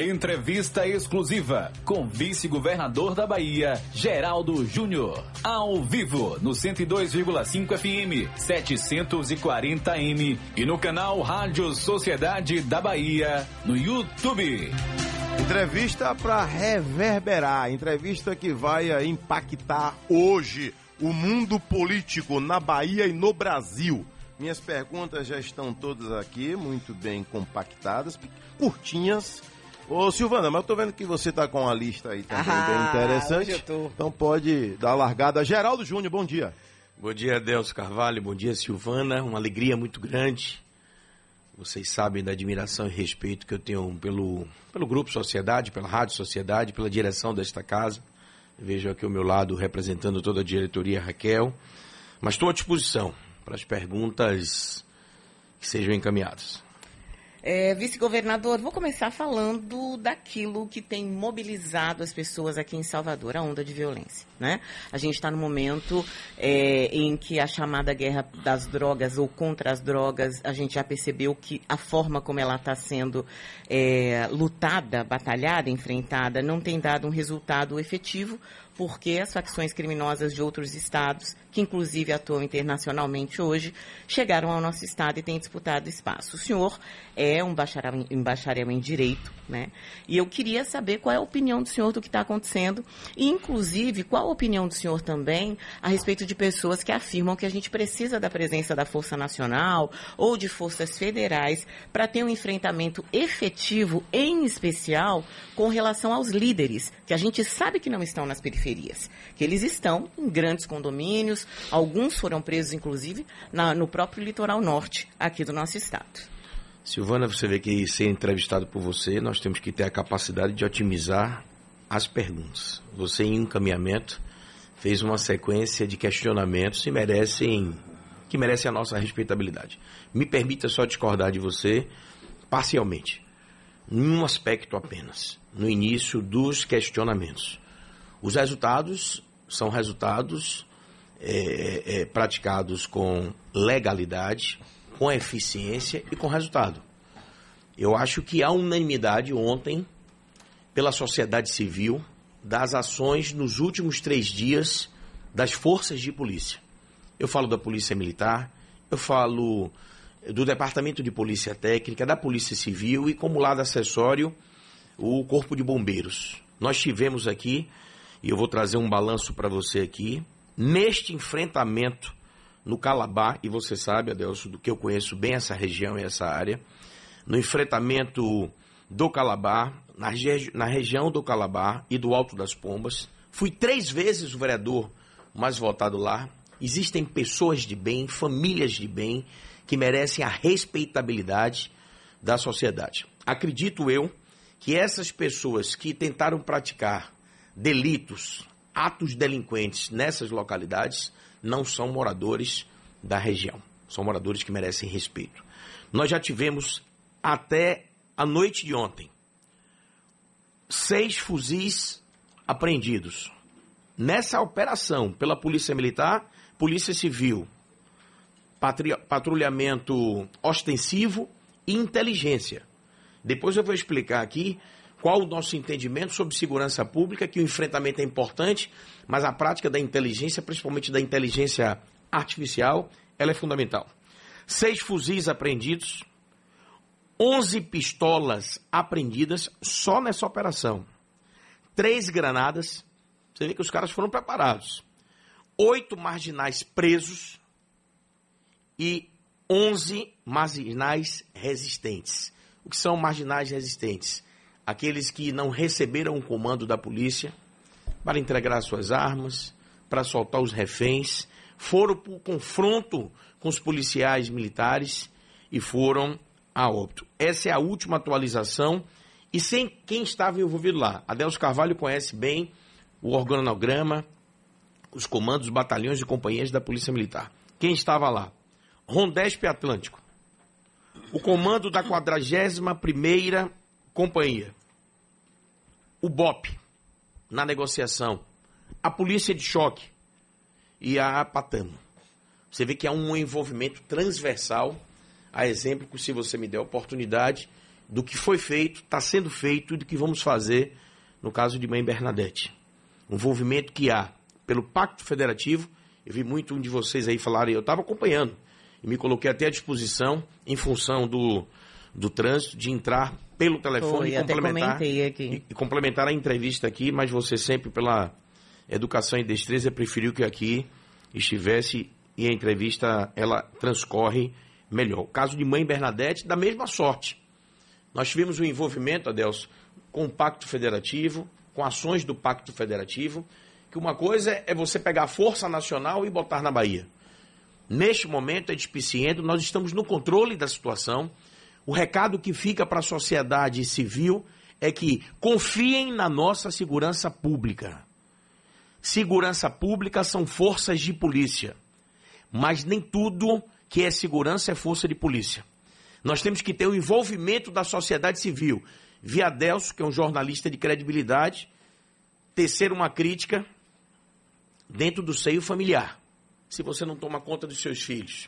Entrevista exclusiva com vice-governador da Bahia, Geraldo Júnior. Ao vivo no 102,5 FM, 740M e no canal Rádio Sociedade da Bahia, no YouTube. Entrevista para reverberar, entrevista que vai impactar hoje o mundo político na Bahia e no Brasil. Minhas perguntas já estão todas aqui, muito bem compactadas, curtinhas Ô Silvana, mas eu tô vendo que você tá com a lista aí também ah, bem interessante. Então pode dar a largada. Geraldo Júnior, bom dia. Bom dia, Delcio Carvalho. Bom dia, Silvana. Uma alegria muito grande. Vocês sabem da admiração e respeito que eu tenho pelo, pelo Grupo Sociedade, pela Rádio Sociedade, pela direção desta casa. Vejo aqui ao meu lado representando toda a diretoria Raquel. Mas estou à disposição para as perguntas que sejam encaminhadas. É, Vice-governador, vou começar falando daquilo que tem mobilizado as pessoas aqui em Salvador, a onda de violência. Né? A gente está no momento é, em que a chamada guerra das drogas ou contra as drogas, a gente já percebeu que a forma como ela está sendo é, lutada, batalhada, enfrentada, não tem dado um resultado efetivo, porque as facções criminosas de outros estados, que inclusive atuam internacionalmente hoje, chegaram ao nosso estado e têm disputado espaço. O senhor é um bacharel em, bacharel em direito, né? E eu queria saber qual é a opinião do senhor do que está acontecendo e, inclusive, qual a opinião do senhor também a respeito de pessoas que afirmam que a gente precisa da presença da Força Nacional ou de forças federais para ter um enfrentamento efetivo, em especial, com relação aos líderes, que a gente sabe que não estão nas periferias periferias, que eles estão em grandes condomínios, alguns foram presos, inclusive, na, no próprio litoral norte, aqui do nosso estado. Silvana, você vê que ser entrevistado por você, nós temos que ter a capacidade de otimizar as perguntas. Você, em encaminhamento, fez uma sequência de questionamentos que merecem, que merecem a nossa respeitabilidade. Me permita só discordar de você parcialmente, em um aspecto apenas, no início dos questionamentos. Os resultados são resultados é, é, praticados com legalidade, com eficiência e com resultado. Eu acho que há unanimidade ontem pela sociedade civil das ações nos últimos três dias das forças de polícia. Eu falo da Polícia Militar, eu falo do Departamento de Polícia Técnica, da Polícia Civil e, como lado acessório, o Corpo de Bombeiros. Nós tivemos aqui e eu vou trazer um balanço para você aqui. Neste enfrentamento no Calabar, e você sabe, Adelso, do que eu conheço bem essa região e essa área, no enfrentamento do Calabar, na, na região do Calabar e do Alto das Pombas. Fui três vezes o vereador mais votado lá. Existem pessoas de bem, famílias de bem, que merecem a respeitabilidade da sociedade. Acredito eu que essas pessoas que tentaram praticar delitos, atos delinquentes nessas localidades não são moradores da região. São moradores que merecem respeito. Nós já tivemos até a noite de ontem seis fuzis apreendidos. Nessa operação pela Polícia Militar, Polícia Civil, patrulhamento ostensivo e inteligência. Depois eu vou explicar aqui qual o nosso entendimento sobre segurança pública, que o enfrentamento é importante, mas a prática da inteligência, principalmente da inteligência artificial, ela é fundamental. Seis fuzis apreendidos, 11 pistolas apreendidas só nessa operação. Três granadas, você vê que os caras foram preparados. Oito marginais presos e 11 marginais resistentes. O que são marginais resistentes? Aqueles que não receberam o comando da polícia para entregar suas armas, para soltar os reféns, foram para o confronto com os policiais militares e foram a óbito. Essa é a última atualização e sem quem estava envolvido lá. Adelso Carvalho conhece bem o organograma, os comandos, batalhões e companhias da Polícia Militar. Quem estava lá? Rondesp Atlântico. O comando da 41ª Companhia o BOP na negociação, a polícia de choque e a Patamo. Você vê que há um envolvimento transversal, a exemplo que se você me der a oportunidade do que foi feito, está sendo feito e do que vamos fazer no caso de Mãe Bernadette. O envolvimento que há pelo Pacto Federativo, eu vi muito um de vocês aí falarem, eu estava acompanhando, e me coloquei até à disposição, em função do, do trânsito, de entrar pelo telefone Foi, e complementar, e, e complementar a entrevista aqui, mas você sempre pela educação e destreza preferiu que aqui estivesse e a entrevista ela transcorre melhor. O caso de mãe Bernadette, da mesma sorte. Nós tivemos o um envolvimento, Adelso, com o Pacto Federativo, com ações do Pacto Federativo, que uma coisa é você pegar a força nacional e botar na Bahia. Neste momento é despiciendo, nós estamos no controle da situação. O recado que fica para a sociedade civil é que confiem na nossa segurança pública. Segurança pública são forças de polícia, mas nem tudo que é segurança é força de polícia. Nós temos que ter o envolvimento da sociedade civil. Via Delso, que é um jornalista de credibilidade, tecer uma crítica dentro do seio familiar. Se você não toma conta dos seus filhos,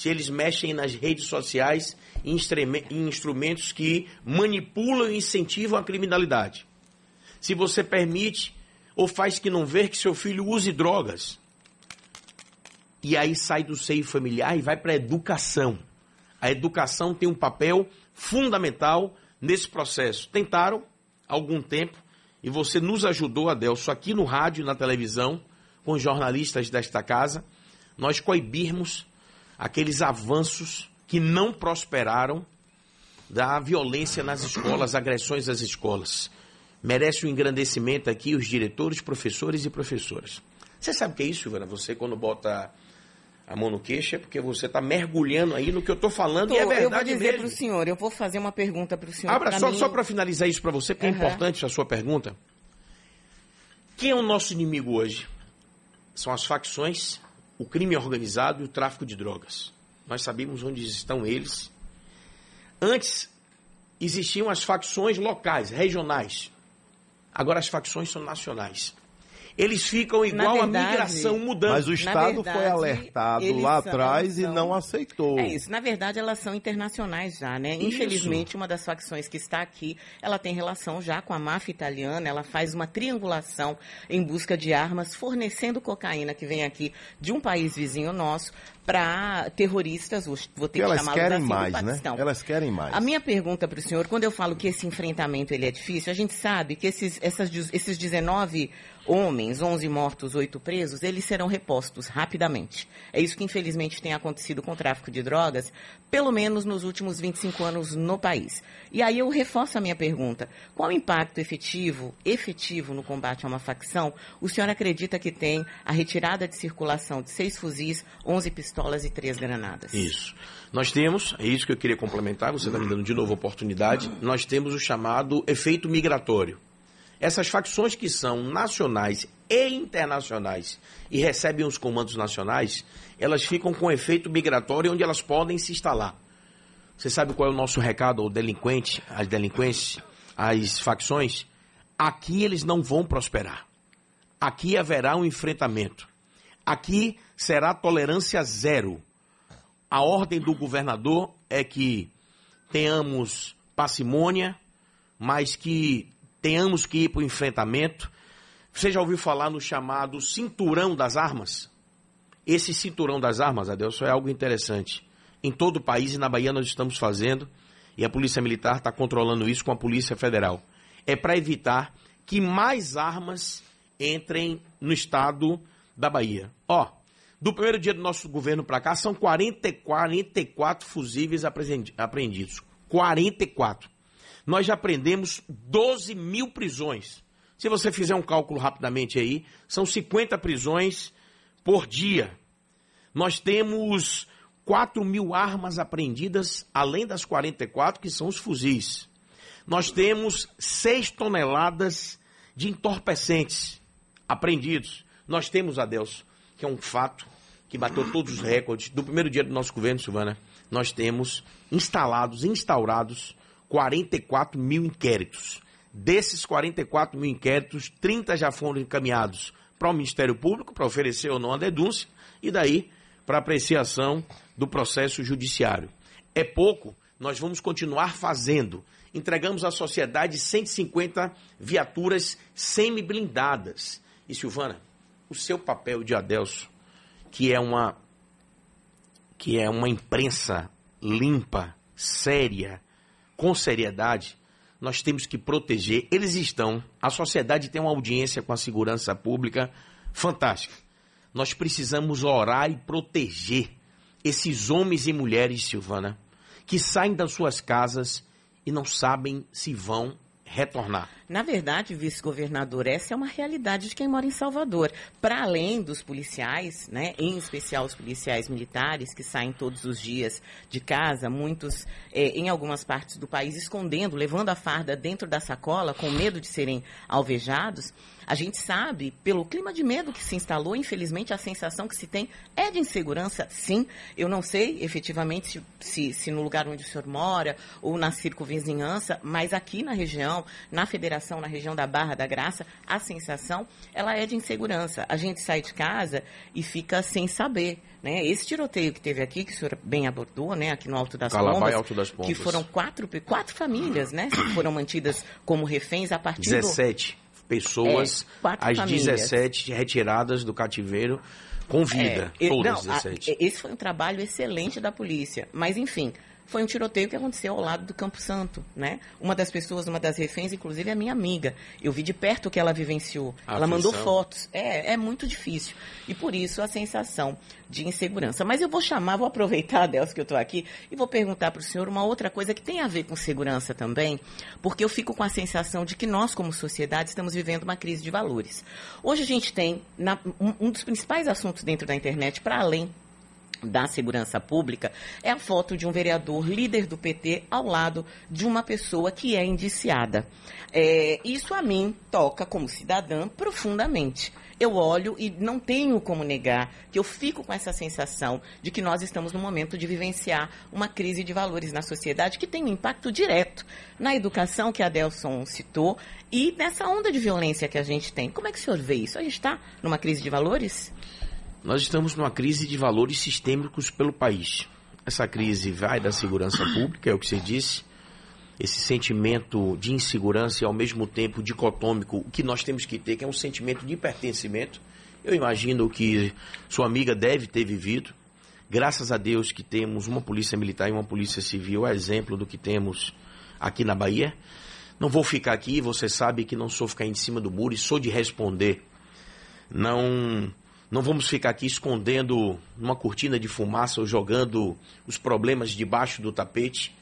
se eles mexem nas redes sociais em instrumentos que manipulam e incentivam a criminalidade. Se você permite ou faz que não vê que seu filho use drogas. E aí sai do seio familiar e vai para a educação. A educação tem um papel fundamental nesse processo. Tentaram algum tempo e você nos ajudou, Adelso, aqui no rádio e na televisão, com jornalistas desta casa, nós coibirmos aqueles avanços que não prosperaram da violência nas escolas, agressões às escolas. Merece o um engrandecimento aqui os diretores, professores e professoras. Você sabe o que é isso, Ivana? Você quando bota a mão no queixo é porque você está mergulhando aí no que eu estou falando Tô, e é verdade Eu vou dizer para o senhor, eu vou fazer uma pergunta para o senhor. Abra só, mim... só para finalizar isso para você, porque uhum. é importante a sua pergunta. Quem é o nosso inimigo hoje? São as facções, o crime organizado e o tráfico de drogas. Nós sabemos onde estão eles. Antes existiam as facções locais, regionais. Agora as facções são nacionais eles ficam igual verdade, a migração mudando. Mas o Estado verdade, foi alertado lá atrás são, e não aceitou. É isso. Na verdade, elas são internacionais já, né? Isso. Infelizmente, uma das facções que está aqui, ela tem relação já com a máfia italiana, ela faz uma triangulação em busca de armas, fornecendo cocaína que vem aqui de um país vizinho nosso para terroristas, vou ter que, que chamá-los querem assim, mais, né? Elas querem mais. A minha pergunta para o senhor, quando eu falo que esse enfrentamento ele é difícil, a gente sabe que esses, essas, esses 19 homens, 11 mortos, 8 presos, eles serão repostos rapidamente. É isso que infelizmente tem acontecido com o tráfico de drogas, pelo menos nos últimos 25 anos no país. E aí eu reforço a minha pergunta: qual o impacto efetivo, efetivo no combate a uma facção o senhor acredita que tem a retirada de circulação de seis fuzis, 11 pistolas e três granadas? Isso. Nós temos, é isso que eu queria complementar, você está me dando de novo oportunidade, nós temos o chamado efeito migratório. Essas facções que são nacionais e internacionais e recebem os comandos nacionais, elas ficam com efeito migratório onde elas podem se instalar. Você sabe qual é o nosso recado ao delinquente, às delinquentes, às facções? Aqui eles não vão prosperar. Aqui haverá um enfrentamento. Aqui será tolerância zero. A ordem do governador é que tenhamos parcimônia, mas que tenhamos que ir para o enfrentamento. Você já ouviu falar no chamado cinturão das armas? Esse cinturão das armas, Adelson, é algo interessante. Em todo o país e na Bahia nós estamos fazendo, e a Polícia Militar está controlando isso com a Polícia Federal. É para evitar que mais armas entrem no estado da Bahia. Ó, do primeiro dia do nosso governo para cá, são 40, 44 fusíveis apreendidos. 44 nós já prendemos 12 mil prisões. Se você fizer um cálculo rapidamente aí, são 50 prisões por dia. Nós temos 4 mil armas apreendidas, além das 44 que são os fuzis. Nós temos 6 toneladas de entorpecentes apreendidos. Nós temos, Adelso, que é um fato que bateu todos os recordes do primeiro dia do nosso governo, Silvana. Nós temos instalados, instaurados 44 mil inquéritos. Desses 44 mil inquéritos, 30 já foram encaminhados para o Ministério Público para oferecer ou não a denúncia e daí para apreciação do processo judiciário. É pouco, nós vamos continuar fazendo entregamos à sociedade 150 viaturas semi-blindadas. E Silvana, o seu papel de Adelso, que é uma que é uma imprensa limpa, séria, com seriedade, nós temos que proteger. Eles estão, a sociedade tem uma audiência com a segurança pública fantástica. Nós precisamos orar e proteger esses homens e mulheres, Silvana, que saem das suas casas e não sabem se vão retornar. Na verdade, vice-governador, essa é uma realidade de quem mora em Salvador. Para além dos policiais, né, em especial os policiais militares que saem todos os dias de casa, muitos é, em algumas partes do país escondendo, levando a farda dentro da sacola com medo de serem alvejados. A gente sabe, pelo clima de medo que se instalou, infelizmente a sensação que se tem é de insegurança, sim. Eu não sei efetivamente se, se, se no lugar onde o senhor mora ou na circunvizinhança, mas aqui na região, na federação, na região da Barra da Graça, a sensação ela é de insegurança. A gente sai de casa e fica sem saber. Né? Esse tiroteio que teve aqui, que o senhor bem abordou, né? aqui no Alto das, Calabá Pombas, Alto das Pombas, que foram quatro, quatro famílias né? que foram mantidas como reféns a partir 17 pessoas, É, as famílias. 17 retiradas do cativeiro com vida. É, todas não, a- 17. esse foi um trabalho excelente da polícia. Mas, enfim, foi um tiroteio que aconteceu ao lado do Campo Santo, né? Uma das pessoas, uma das reféns, inclusive, é minha amiga. Eu vi de perto o que ela vivenciou. A ela mandou aflição. fotos. É, é muito difícil. E por isso a sensação de insegurança. Mas eu vou chamar, vou aproveitar, Adelso, que eu estou aqui, e vou perguntar para o senhor uma outra coisa que tem a ver com segurança também, porque eu fico com a sensação de que nós, como sociedade, estamos vivendo uma crise de valores. Hoje a gente tem na- um, um dos principais assuntos dentro da internet, para além da segurança pública é a foto de um vereador líder do PT ao lado de uma pessoa que é indiciada. É, isso a mim toca, como cidadã, profundamente. Eu olho e não tenho como negar que eu fico com essa sensação de que nós estamos no momento de vivenciar uma crise de valores na sociedade que tem um impacto direto na educação que a Delson citou e nessa onda de violência que a gente tem. Como é que o senhor vê isso? A gente está numa crise de valores? Nós estamos numa crise de valores sistêmicos pelo país. Essa crise vai da segurança pública, é o que você disse. Esse sentimento de insegurança e ao mesmo tempo dicotômico, o que nós temos que ter, que é um sentimento de pertencimento. Eu imagino que sua amiga deve ter vivido. Graças a Deus que temos uma polícia militar e uma polícia civil, a exemplo do que temos aqui na Bahia. Não vou ficar aqui, você sabe que não sou ficar em cima do muro e sou de responder. Não não vamos ficar aqui escondendo uma cortina de fumaça ou jogando os problemas debaixo do tapete.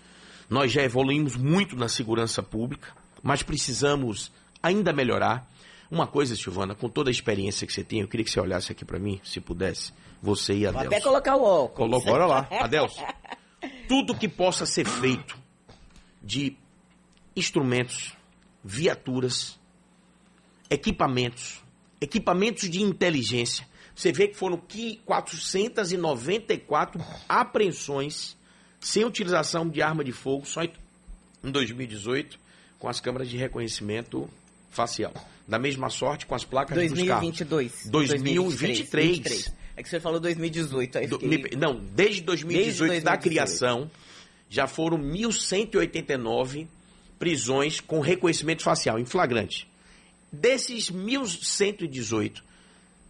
Nós já evoluímos muito na segurança pública, mas precisamos ainda melhorar. Uma coisa, Silvana, com toda a experiência que você tem, eu queria que você olhasse aqui para mim, se pudesse, você e a Vou até colocar o óculos. Coloca, bora lá. Adelso, tudo que possa ser feito de instrumentos, viaturas, equipamentos, equipamentos de inteligência. Você vê que foram que 494 apreensões sem utilização de arma de fogo só em em 2018 com as câmeras de reconhecimento facial. Da mesma sorte com as placas dos carros. 2022. 2023. 23. É que senhor falou 2018. Aí fiquei... não, desde 2018, Desde da 2018. criação, já foram 1.189 prisões com reconhecimento facial, em flagrante. Desses 1.118,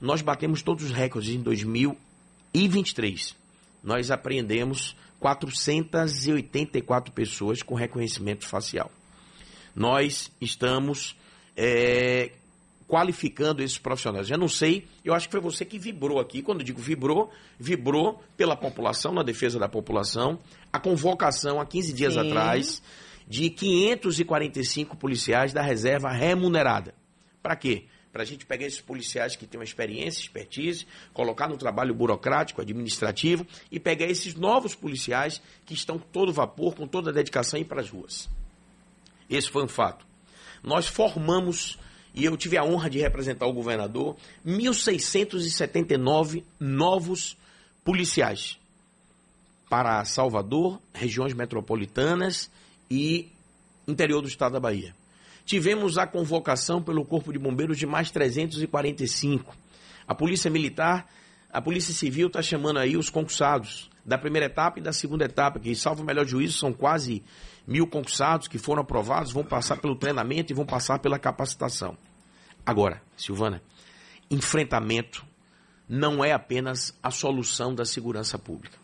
nós batemos todos os recordes em 2023. Nós apreendemos 484 pessoas com reconhecimento facial. Nós estamos é, qualificando esses profissionais. Já não sei, eu acho que foi você que vibrou aqui. Quando eu digo vibrou, vibrou pela população, na defesa da população. A convocação há 15 dias Sim. atrás de 545 policiais da reserva remunerada. Para quê? Para a gente pegar esses policiais que têm uma experiência, expertise, colocar no trabalho burocrático, administrativo e pegar esses novos policiais que estão todo vapor, com toda a dedicação e ir para as ruas. Esse foi um fato. Nós formamos, e eu tive a honra de representar o governador, 1.679 novos policiais para Salvador, regiões metropolitanas e interior do estado da Bahia. Tivemos a convocação pelo Corpo de Bombeiros de mais 345. A Polícia Militar, a Polícia Civil está chamando aí os concursados da primeira etapa e da segunda etapa, que, salvo o melhor juízo, são quase mil concursados que foram aprovados vão passar pelo treinamento e vão passar pela capacitação. Agora, Silvana, enfrentamento não é apenas a solução da segurança pública.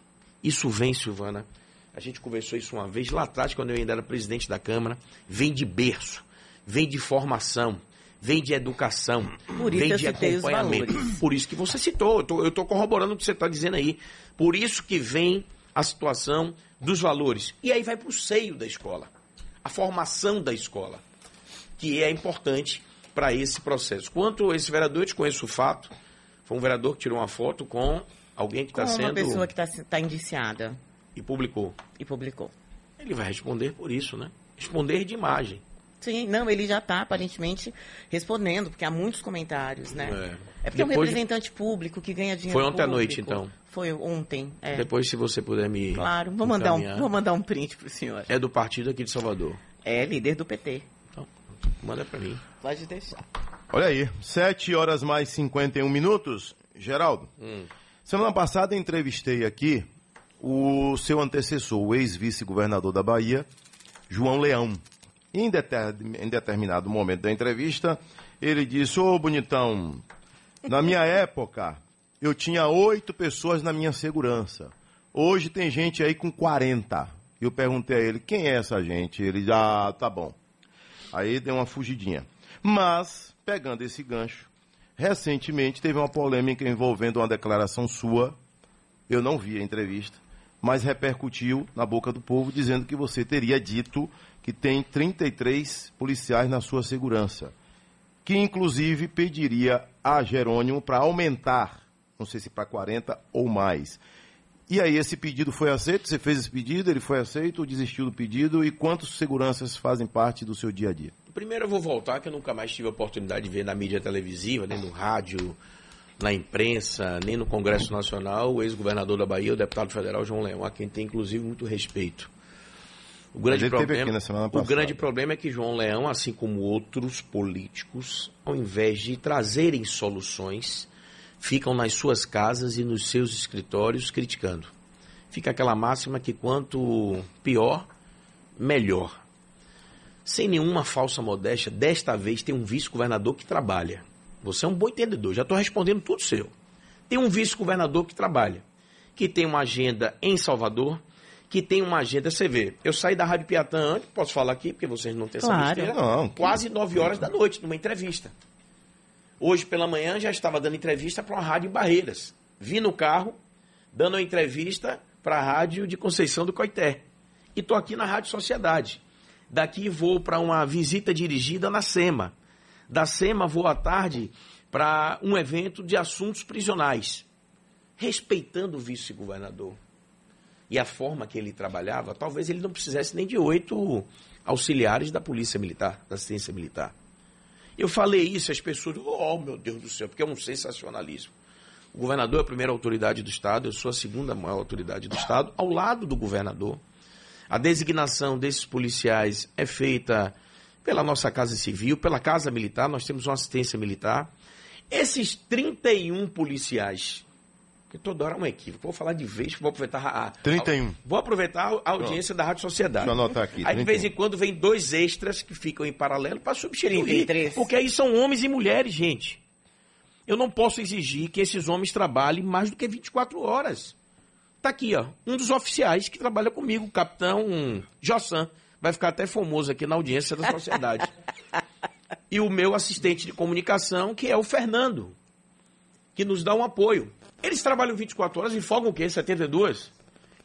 Isso vem, Silvana, a gente conversou isso uma vez lá atrás, quando eu ainda era presidente da Câmara, vem de berço, vem de formação, vem de educação, vem de acompanhamento. Por isso que você citou, eu estou corroborando o que você está dizendo aí. Por isso que vem a situação dos valores. E aí vai para o seio da escola, a formação da escola, que é importante para esse processo. Quanto esse vereador, eu te conheço o fato, foi um vereador que tirou uma foto com alguém que está uma sendo pessoa que está indiciada e publicou. e publicou. Ele vai responder por isso, né? Responder de imagem. Sim, não, ele já está aparentemente respondendo, porque há muitos comentários, né? É. É, porque é um Depois de- representante público que ganha dinheiro Foi ontem à público. noite, então? Foi ontem, é. Depois, se você puder me. Claro, vou mandar, um, vou mandar um print pro senhor. É do partido aqui de Salvador. É líder do PT. Então, manda para mim. Pode deixar. Olha aí, 7 horas mais 51 minutos. Geraldo, semana passada entrevistei aqui o seu antecessor, o ex-vice-governador da Bahia, João Leão. Em, deter- em determinado momento da entrevista, ele disse: Ô bonitão, na minha época eu tinha oito pessoas na minha segurança. Hoje tem gente aí com 40. Eu perguntei a ele: quem é essa gente? Ele, ah, tá bom. Aí deu uma fugidinha. Mas, pegando esse gancho, recentemente teve uma polêmica envolvendo uma declaração sua. Eu não vi a entrevista, mas repercutiu na boca do povo dizendo que você teria dito que tem 33 policiais na sua segurança. Que inclusive pediria a Jerônimo para aumentar, não sei se para 40 ou mais. E aí, esse pedido foi aceito? Você fez esse pedido, ele foi aceito desistiu do pedido? E quantos seguranças fazem parte do seu dia a dia? Primeiro eu vou voltar, que eu nunca mais tive a oportunidade de ver na mídia televisiva, nem no rádio, na imprensa, nem no Congresso Nacional, o ex-governador da Bahia, o deputado federal João Leão, a quem tem inclusive muito respeito. O grande, problema, o grande problema é que João Leão, assim como outros políticos, ao invés de trazerem soluções, ficam nas suas casas e nos seus escritórios criticando. Fica aquela máxima que quanto pior, melhor. Sem nenhuma falsa modéstia, desta vez tem um vice-governador que trabalha. Você é um bom entendedor, já estou respondendo tudo seu. Tem um vice-governador que trabalha, que tem uma agenda em Salvador, que tem uma agenda. Você vê, eu saí da Rádio Piatã antes, posso falar aqui, porque vocês não têm essa Claro. besteira, Não. quase 9 horas da noite, numa entrevista. Hoje pela manhã já estava dando entrevista para uma rádio em Barreiras. Vi no carro, dando uma entrevista para a rádio de Conceição do Coité. E estou aqui na Rádio Sociedade. Daqui vou para uma visita dirigida na SEMA. Da SEMA vou à tarde para um evento de assuntos prisionais. Respeitando o vice-governador e a forma que ele trabalhava, talvez ele não precisasse nem de oito auxiliares da Polícia Militar, da Assistência Militar. Eu falei isso, as pessoas, oh meu Deus do céu, porque é um sensacionalismo. O governador é a primeira autoridade do Estado, eu sou a segunda maior autoridade do Estado, ao lado do governador. A designação desses policiais é feita pela nossa Casa Civil, pela Casa Militar, nós temos uma assistência militar. Esses 31 policiais, que toda hora é um equívoco, vou falar de vez, vou aproveitar a, a- 31. Vou aproveitar a audiência da Rádio Sociedade. Deixa eu anotar aqui, Aí de 31. vez em quando vem dois extras que ficam em paralelo para substituir. 33. Porque aí são homens e mulheres, gente. Eu não posso exigir que esses homens trabalhem mais do que 24 horas. Tá aqui, ó, um dos oficiais que trabalha comigo, o capitão Jossan. Vai ficar até famoso aqui na audiência da sociedade. e o meu assistente de comunicação, que é o Fernando, que nos dá um apoio. Eles trabalham 24 horas e folgam o quê? 72?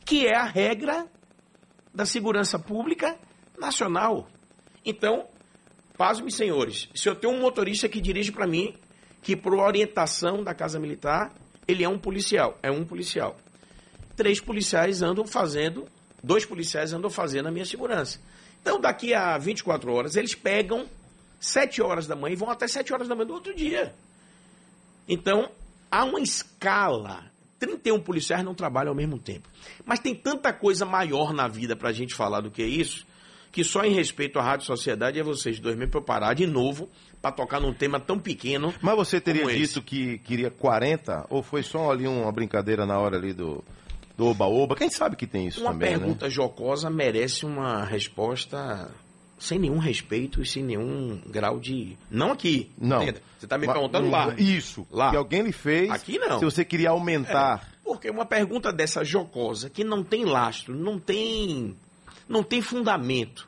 Que é a regra da segurança pública nacional. Então, pasme, senhores, se eu tenho um motorista que dirige para mim, que por orientação da Casa Militar, ele é um policial, é um policial. Três policiais andam fazendo, dois policiais andam fazendo a minha segurança. Então, daqui a 24 horas, eles pegam 7 horas da manhã e vão até 7 horas da manhã do outro dia. Então, há uma escala. 31 policiais não trabalham ao mesmo tempo. Mas tem tanta coisa maior na vida para a gente falar do que isso, que só em respeito à Rádio Sociedade é vocês dois me preparar de novo para tocar num tema tão pequeno. Mas você teria dito que queria 40 ou foi só ali uma brincadeira na hora ali do do Oba-Oba. Quem sabe que tem isso Uma também, pergunta né? jocosa merece uma resposta sem nenhum respeito e sem nenhum grau de. Não aqui. Não. entenda? Você está me perguntando lá. Isso. Lá. Que alguém lhe fez. Aqui não. Se você queria aumentar. Porque uma pergunta dessa jocosa, que não tem lastro, não tem, não tem fundamento.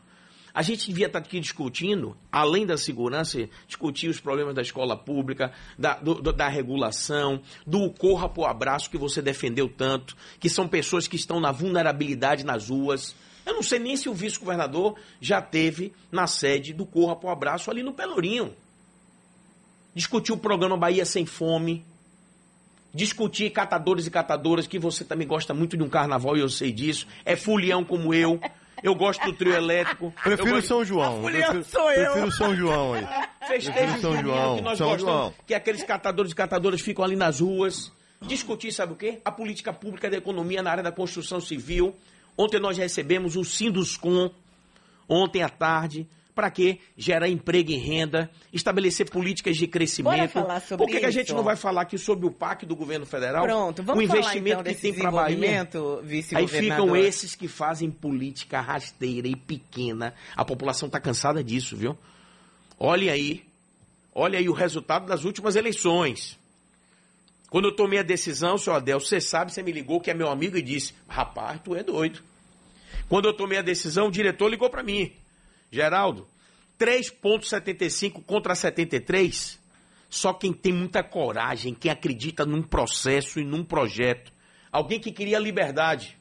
A gente devia estar aqui discutindo, além da segurança, discutir os problemas da escola pública, da, do- do- da regulação, do corra pro abraço que você defendeu tanto, que são pessoas que estão na vulnerabilidade nas ruas. Eu não sei nem se o vice-governador já teve na sede do Corra pro Abraço ali no Pelourinho. Discutir o programa Bahia Sem Fome, discutir catadores e catadoras, que você também gosta muito de um carnaval e eu sei disso. É fulião como eu. Eu gosto do trio elétrico. Prefiro gosto... São João. A fulião prefiro, sou eu. prefiro São João aí. Festejo São João, que nós São gostamos, João. que aqueles catadores e catadoras ficam ali nas ruas. Discutir, sabe o quê? A política pública da economia na área da construção civil. Ontem nós recebemos o Sinduscom, ontem à tarde. Para quê? Gerar emprego e renda, estabelecer políticas de crescimento. Bora falar sobre Por que, que a gente isso? não vai falar aqui sobre o PAC do governo federal? Pronto, vamos o investimento falar então que tem para Bahia. Aí ficam esses que fazem política rasteira e pequena. A população está cansada disso, viu? Olhe aí. Olha aí o resultado das últimas eleições. Quando eu tomei a decisão, senhor Adel, você sabe, você me ligou, que é meu amigo, e disse: Rapaz, tu é doido. Quando eu tomei a decisão, o diretor ligou para mim: Geraldo, 3,75 contra 73. Só quem tem muita coragem, quem acredita num processo e num projeto. Alguém que queria liberdade.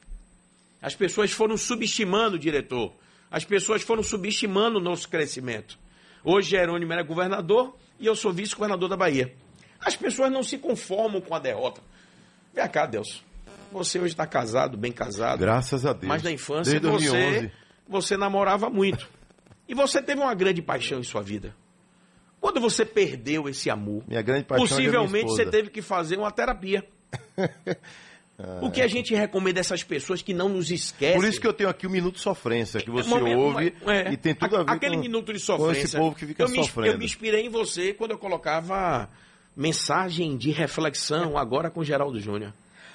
As pessoas foram subestimando o diretor. As pessoas foram subestimando o nosso crescimento. Hoje Jerônimo é governador e eu sou vice-governador da Bahia. As pessoas não se conformam com a derrota. Vem cá, Deus. Você hoje está casado, bem casado. Graças a Deus. Mas na infância Desde você, 2011. você namorava muito. E você teve uma grande paixão em sua vida. Quando você perdeu esse amor, Minha grande paixão é a possivelmente você teve que fazer uma terapia. O que a gente recomenda a essas pessoas que não nos esquecem. Por isso que eu tenho aqui o Minuto Sofrência, que você Momento- ouve é, e tem tudo a ver aquele com, minuto de com sofrência. esse povo que fica eu me, sofrendo. Eu me inspirei em você quando eu colocava mensagem de reflexão agora com Geraldo Júnior.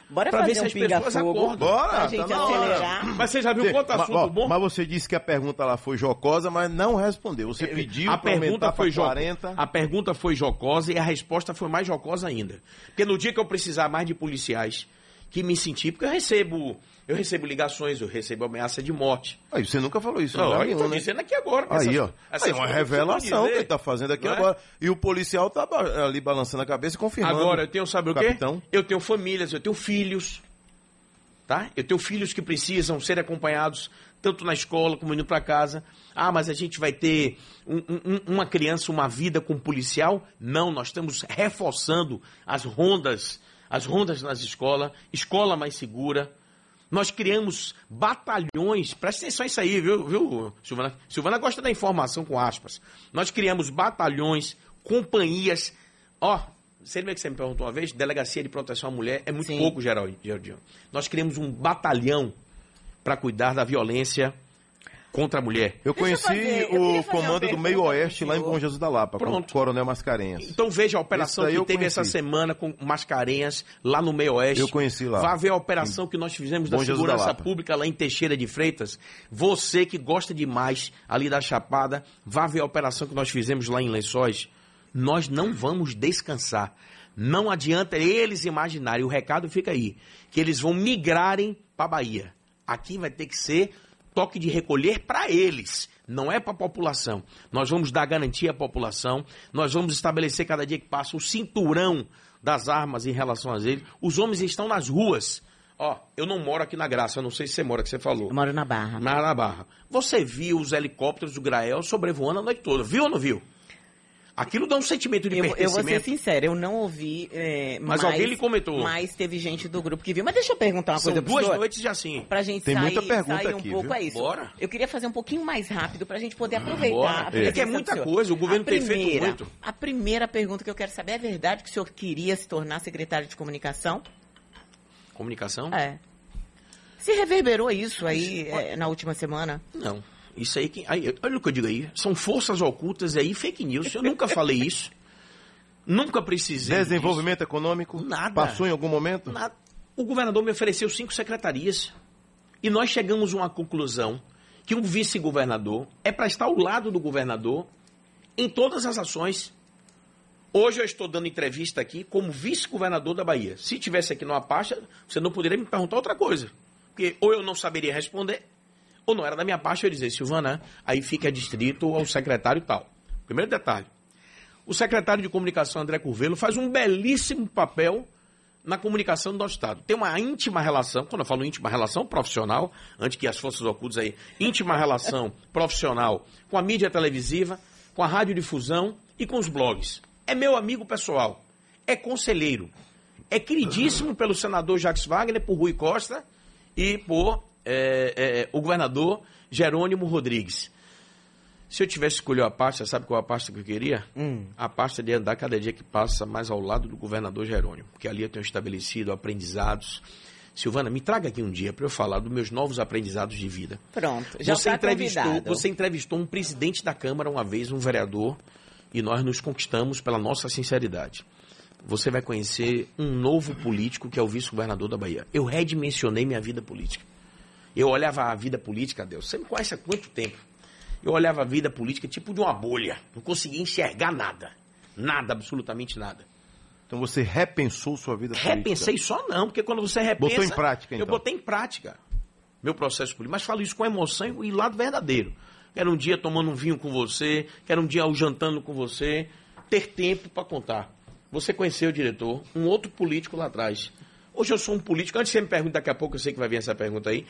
Bora pra ver fazer se um as pessoas acordam. Bora, pra tá gente na hora. acelerar. Mas você já viu quanto Mas, assunto ó, bom? mas você disse que a pergunta lá foi jocosa, mas não respondeu. Você pediu a pergunta foi para jo- 40. A pergunta foi jocosa e a resposta foi mais jocosa ainda. Porque no dia que eu precisar mais de policiais que me sentir, porque eu recebo, eu recebo ligações, eu recebo ameaça de morte. Aí você nunca falou isso, Não, não, eu tô dizendo aqui agora. Aí, essas- ó. essas Aí, uma que eu revelação que ele tá fazendo aqui é? agora. E o policial tá ba- ali balançando a cabeça e confirmando. Agora, eu tenho, sabe o quê? Capitão. Eu tenho famílias, eu tenho filhos, tá? Eu tenho filhos que precisam ser acompanhados tanto na escola como indo para casa. Ah, mas a gente vai ter um- um- uma criança, uma vida com policial? Não, nós estamos reforçando as rondas, as rondas nas escolas, escola mais segura. Nós criamos batalhões, presta atenção nisso aí, viu, viu Silvana? Silvana gosta da informação com aspas. Nós criamos batalhões, companhias. Ó, você lembra que você me perguntou uma vez? Delegacia de proteção à mulher é muito Sim. pouco. Geraldinho. Nós criamos um batalhão para cuidar da violência contra a mulher. Eu Deixa eu conheci fazer- eu queria o fazer comando do Meio Oeste lá em. Bom Jesus da Lapa, com o Pronto. Coronel Mascarenhas. Então veja a operação que eu teve conheci. essa semana com Mascarenhas lá no Meio Oeste. Eu conheci lá. Vá ver a operação que nós fizemos da Bom da segurança Lapa. pública lá em Teixeira de Freitas. Você que gosta demais ali da Chapada, vá ver a operação que nós fizemos lá em Lençóis. Nós não vamos descansar. Não adianta eles imaginarem, o recado fica aí, que eles vão migrarem para Bahia. Aqui vai ter que ser toque de recolher para eles, não é para a população. Nós vamos dar garantia à população, nós vamos estabelecer cada dia que passa o cinturão das armas em relação a eles. Os homens estão nas ruas. Ó, eu não moro aqui na Graça, eu não sei se você mora, que você falou. Eu moro na Barra. Na, na Barra. Você viu os helicópteros do Grael sobrevoando a noite toda, viu ou não viu? Aquilo dá um sentimento de Eu, eu vou ser pertencimento. sincera, eu não ouvi. é, Mas mais- alguém lhe comentou. Mas teve gente do grupo que viu. Mas deixa eu perguntar uma São coisa duas senhor, noites já assim. Pra gente Tem sair, muita pergunta sair um aqui, pouco viu? é isso. Bora. Eu queria fazer um pouquinho mais rápido pra gente poder aproveitar. Bora. a É. É que é muita coisa, o governo A tem feito muito. A primeira pergunta que eu quero saber é verdade que o senhor queria se tornar secretário de comunicação? Comunicação? É. Se reverberou isso aí é, na última semana? Não. Isso aí, que, aí, olha o que eu digo aí. São forças ocultas aí, fake news. Eu nunca falei isso. Nunca precisei. Desenvolvimento econômico? Nada. Passou em algum momento? disso. Nada. O governador me ofereceu cinco secretarias. E nós chegamos a uma conclusão que um vice-governador é para estar ao lado do governador em todas as ações. Hoje eu estou dando entrevista aqui como vice-governador da Bahia. Se tivesse aqui numa pasta, você não poderia me perguntar outra coisa. Porque ou eu não saberia responder, ou não era da minha parte eu dizer, Silvana, aí fica distrito ao secretário tal. Primeiro detalhe. O secretário de comunicação, André Curvelo, faz um belíssimo papel na comunicação do nosso Estado. Tem uma íntima relação, quando eu falo íntima relação profissional, antes que as forças ocultas aí, íntima relação profissional com a mídia televisiva, com a radiodifusão e com os blogs. É meu amigo pessoal, é conselheiro, é queridíssimo pelo senador Jacques Wagner, por Rui Costa e por é, é, o governador Jerônimo Rodrigues. Se eu tivesse escolhido a pasta, sabe qual a pasta que eu queria? Hum. A pasta de andar cada dia que passa mais ao lado do governador Jerônimo, porque ali eu tenho estabelecido aprendizados. Silvana, me traga aqui um dia para eu falar dos meus novos aprendizados de vida. Pronto, já você está entrevistou, convidado. você entrevistou um presidente da Câmara uma vez, um vereador, e nós nos conquistamos pela nossa sinceridade. Você vai conhecer um novo político que é o vice-governador da Bahia. Eu redimensionei minha vida política. Eu olhava a vida política, Deus, você me conhece há quanto tempo? Eu olhava a vida política tipo de uma bolha. Não conseguia enxergar nada. Nada, absolutamente nada. Então você repensou sua vida política? Repensei só não, porque quando você repensa... Botou em prática, Eu então. botei em prática meu processo político. Mas falo isso com emoção e lado verdadeiro. Quero um dia tomando um vinho com você, quero um dia jantando com você, ter tempo para contar. Você conheceu o diretor, um outro político lá atrás. Hoje eu sou um político, antes de você me perguntar, daqui a pouco eu sei que vai vir essa pergunta aí.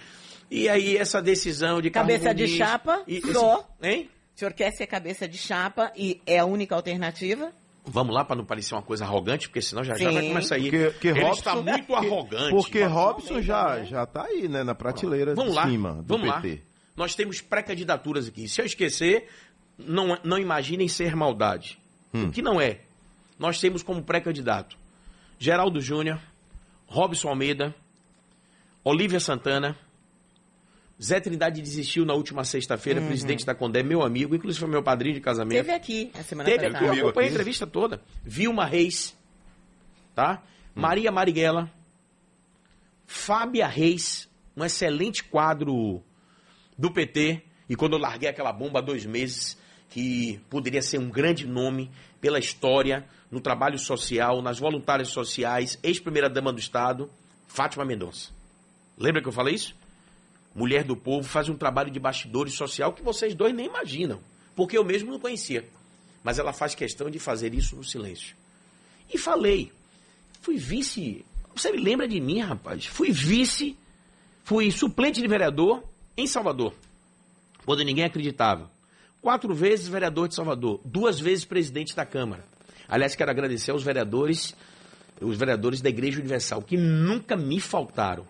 E aí essa decisão de Carlos Cabeça de Muniz chapa, e esse- só. Hein? O senhor quer ser cabeça de chapa e é a única alternativa? Vamos lá para não parecer uma coisa arrogante, porque senão já já vai começar aí. Porque, porque Ele Robson, está muito arrogante. Porque Robson já, né? já tá aí, né? Na prateleira Vamos de lá, cima do vamos lá. PT. Nós temos pré-candidaturas aqui. Se eu esquecer, não, não imaginem ser maldade. Hum. O que não é? Nós temos como pré-candidato Geraldo Júnior, Robson Almeida, Olívia Santana, Zé Trindade desistiu na última sexta-feira, presidente da Condé, meu amigo, inclusive foi meu padrinho de casamento. Teve aqui a semana Teve aqui, passada. eu Comigo acompanhei a aqui. entrevista toda. Vilma Reis, tá? Hum. Maria Marighella, Fábia Reis, um excelente quadro do PT. E quando eu larguei aquela bomba há dois meses, que poderia ser um grande nome pela história, no trabalho social, nas voluntárias sociais, ex-primeira-dama do Estado, Fátima Mendonça. Lembra que eu falei isso? Mulher do Povo faz um trabalho de bastidores social que vocês dois nem imaginam, porque eu mesmo não conhecia. Mas ela faz questão de fazer isso no silêncio. E falei, fui vice. Você me lembra de mim, rapaz? Fui vice, fui suplente de vereador em Salvador, quando ninguém acreditava. Quatro vezes vereador de Salvador, duas vezes presidente da Câmara. Aliás, quero agradecer aos vereadores, os vereadores da Igreja Universal, que nunca me faltaram.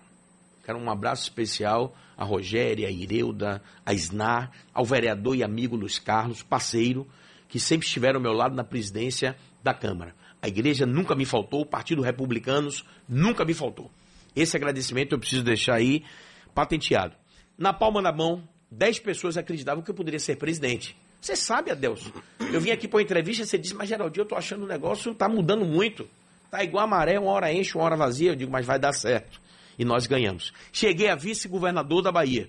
Quero um abraço especial a Rogéria, a Ireuda, a Snar, ao vereador e amigo Luiz Carlos, parceiro, que sempre estiveram ao meu lado na presidência da Câmara. A igreja nunca me faltou, o Partido Republicanos nunca me faltou. Esse agradecimento eu preciso deixar aí patenteado. Na palma da mão, 10 pessoas acreditavam que eu poderia ser presidente. Você sabe, Adelson. Eu vim aqui para uma entrevista, você disse, mas Geraldinho, eu tô achando o negócio tá mudando muito. Tá igual a maré, uma hora enche, uma hora vazia. Eu digo, mas vai dar certo. E nós ganhamos. Cheguei a vice-governador da Bahia.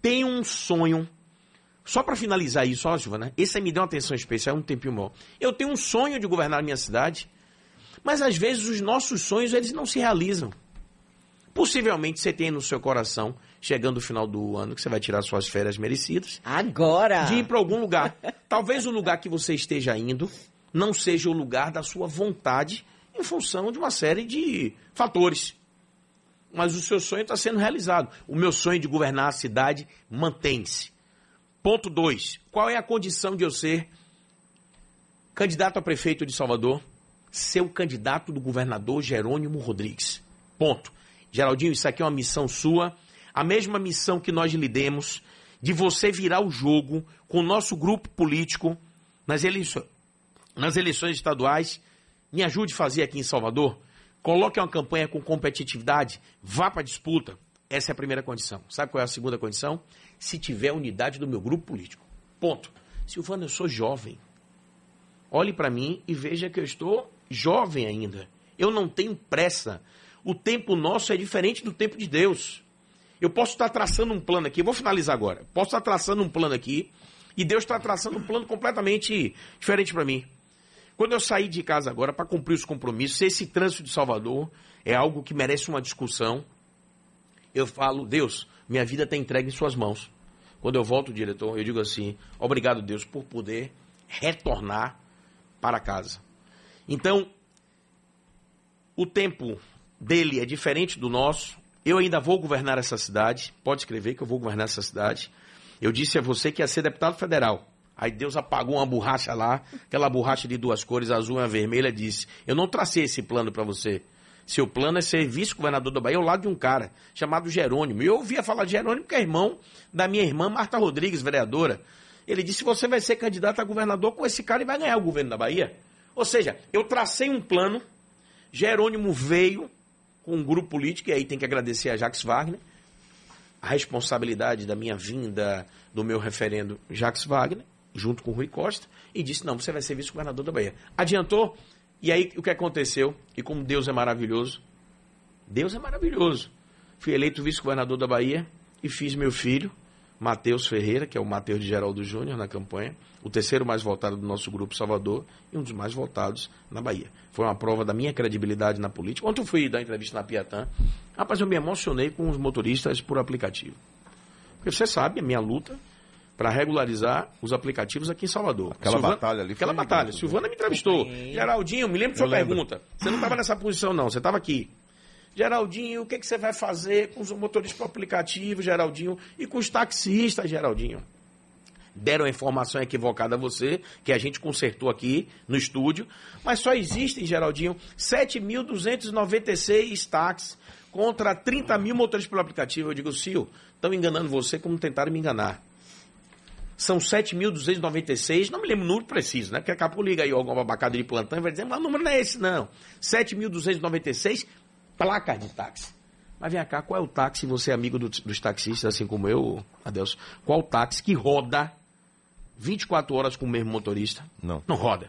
Tenho um sonho. Só para finalizar isso, ó, Giovana, esse aí me deu uma atenção especial, um tempinho bom. Eu tenho um sonho de governar a minha cidade, mas às vezes os nossos sonhos eles não se realizam. Possivelmente você tem no seu coração, chegando o final do ano, que você vai tirar suas férias merecidas, Agora! de ir para algum lugar. Talvez o lugar que você esteja indo não seja o lugar da sua vontade em função de uma série de fatores. Mas o seu sonho está sendo realizado. O meu sonho de governar a cidade mantém-se. Ponto 2. Qual é a condição de eu ser candidato a prefeito de Salvador? Ser o candidato do governador Jerônimo Rodrigues. Ponto. Geraldinho, isso aqui é uma missão sua. A mesma missão que nós lhe demos de você virar o jogo com o nosso grupo político nas eleições, nas eleições estaduais. Me ajude a fazer aqui em Salvador. Coloque uma campanha com competitividade. Vá para a disputa. Essa é a primeira condição. Sabe qual é a segunda condição? Se tiver unidade do meu grupo político. Ponto. Silvana, eu sou jovem. Olhe para mim e veja que eu estou jovem ainda. Eu não tenho pressa. O tempo nosso é diferente do tempo de Deus. Eu posso estar traçando um plano aqui, vou finalizar agora. Posso estar traçando um plano aqui e Deus está traçando um plano completamente diferente para mim. Quando eu sair de casa agora para cumprir os compromissos, se esse trânsito de Salvador é algo que merece uma discussão, eu falo, Deus, minha vida está entregue em suas mãos. Quando eu volto, diretor, eu digo assim: obrigado, Deus, por poder retornar para casa. Então, o tempo dele é diferente do nosso. Eu ainda vou governar essa cidade. Pode escrever que eu vou governar essa cidade. Eu disse a você que ia ser deputado federal. Aí Deus apagou uma borracha lá, aquela borracha de duas cores, azul e vermelha, disse: Eu não tracei esse plano para você. Seu plano é ser vice-governador da Bahia ao lado de um cara chamado Jerônimo. E eu ouvia falar de Jerônimo, que é irmão da minha irmã Marta Rodrigues, vereadora. Ele disse: Você vai ser candidato a governador com esse cara e vai ganhar o governo da Bahia. Ou seja, eu tracei um plano, Jerônimo veio com um grupo político, e aí tem que agradecer a Jacques Wagner, a responsabilidade da minha vinda, do meu referendo Jacques Wagner, junto com o Rui Costa, e disse: Não, você vai ser vice-governador da Bahia. Adiantou, e aí o que aconteceu? E como Deus é maravilhoso, Deus é maravilhoso. Fui eleito vice-governador da Bahia e fiz meu filho, Matheus Ferreira, que é o Matheus de Geraldo Júnior na campanha, o terceiro mais votado do nosso grupo Salvador e um dos mais votados na Bahia. Foi uma prova da minha credibilidade na política. Ontem eu fui dar entrevista na Piatã, rapaz, eu me emocionei com os motoristas por aplicativo. Porque você sabe, a minha luta para regularizar os aplicativos aqui em Salvador. Aquela Silvana, batalha ali. Aquela batalha. Silvana me entrevistou. Geraldinho, me lembro de sua lembro. pergunta. Você não estava nessa posição, não. Você estava aqui. Geraldinho, o que, que você vai fazer com os motoristas por aplicativo, Geraldinho? E com os taxistas, Geraldinho? Deram a informação equivocada a você, que a gente consertou aqui no estúdio. Mas só existem, Geraldinho, 7.296 táxis contra 30 mil motoristas pelo aplicativo. Eu digo, Sil, estão enganando você como tentaram me enganar são 7.296, não me lembro o número preciso, né? Porque a a liga aí alguma babacada de plantão e vai dizer, mas o número não é esse, não. 7.296 placas de táxi. Mas vem cá, qual é o táxi, você é amigo do, dos taxistas, assim como eu, Adelso, qual o táxi que roda 24 horas com o mesmo motorista? Não. Não roda.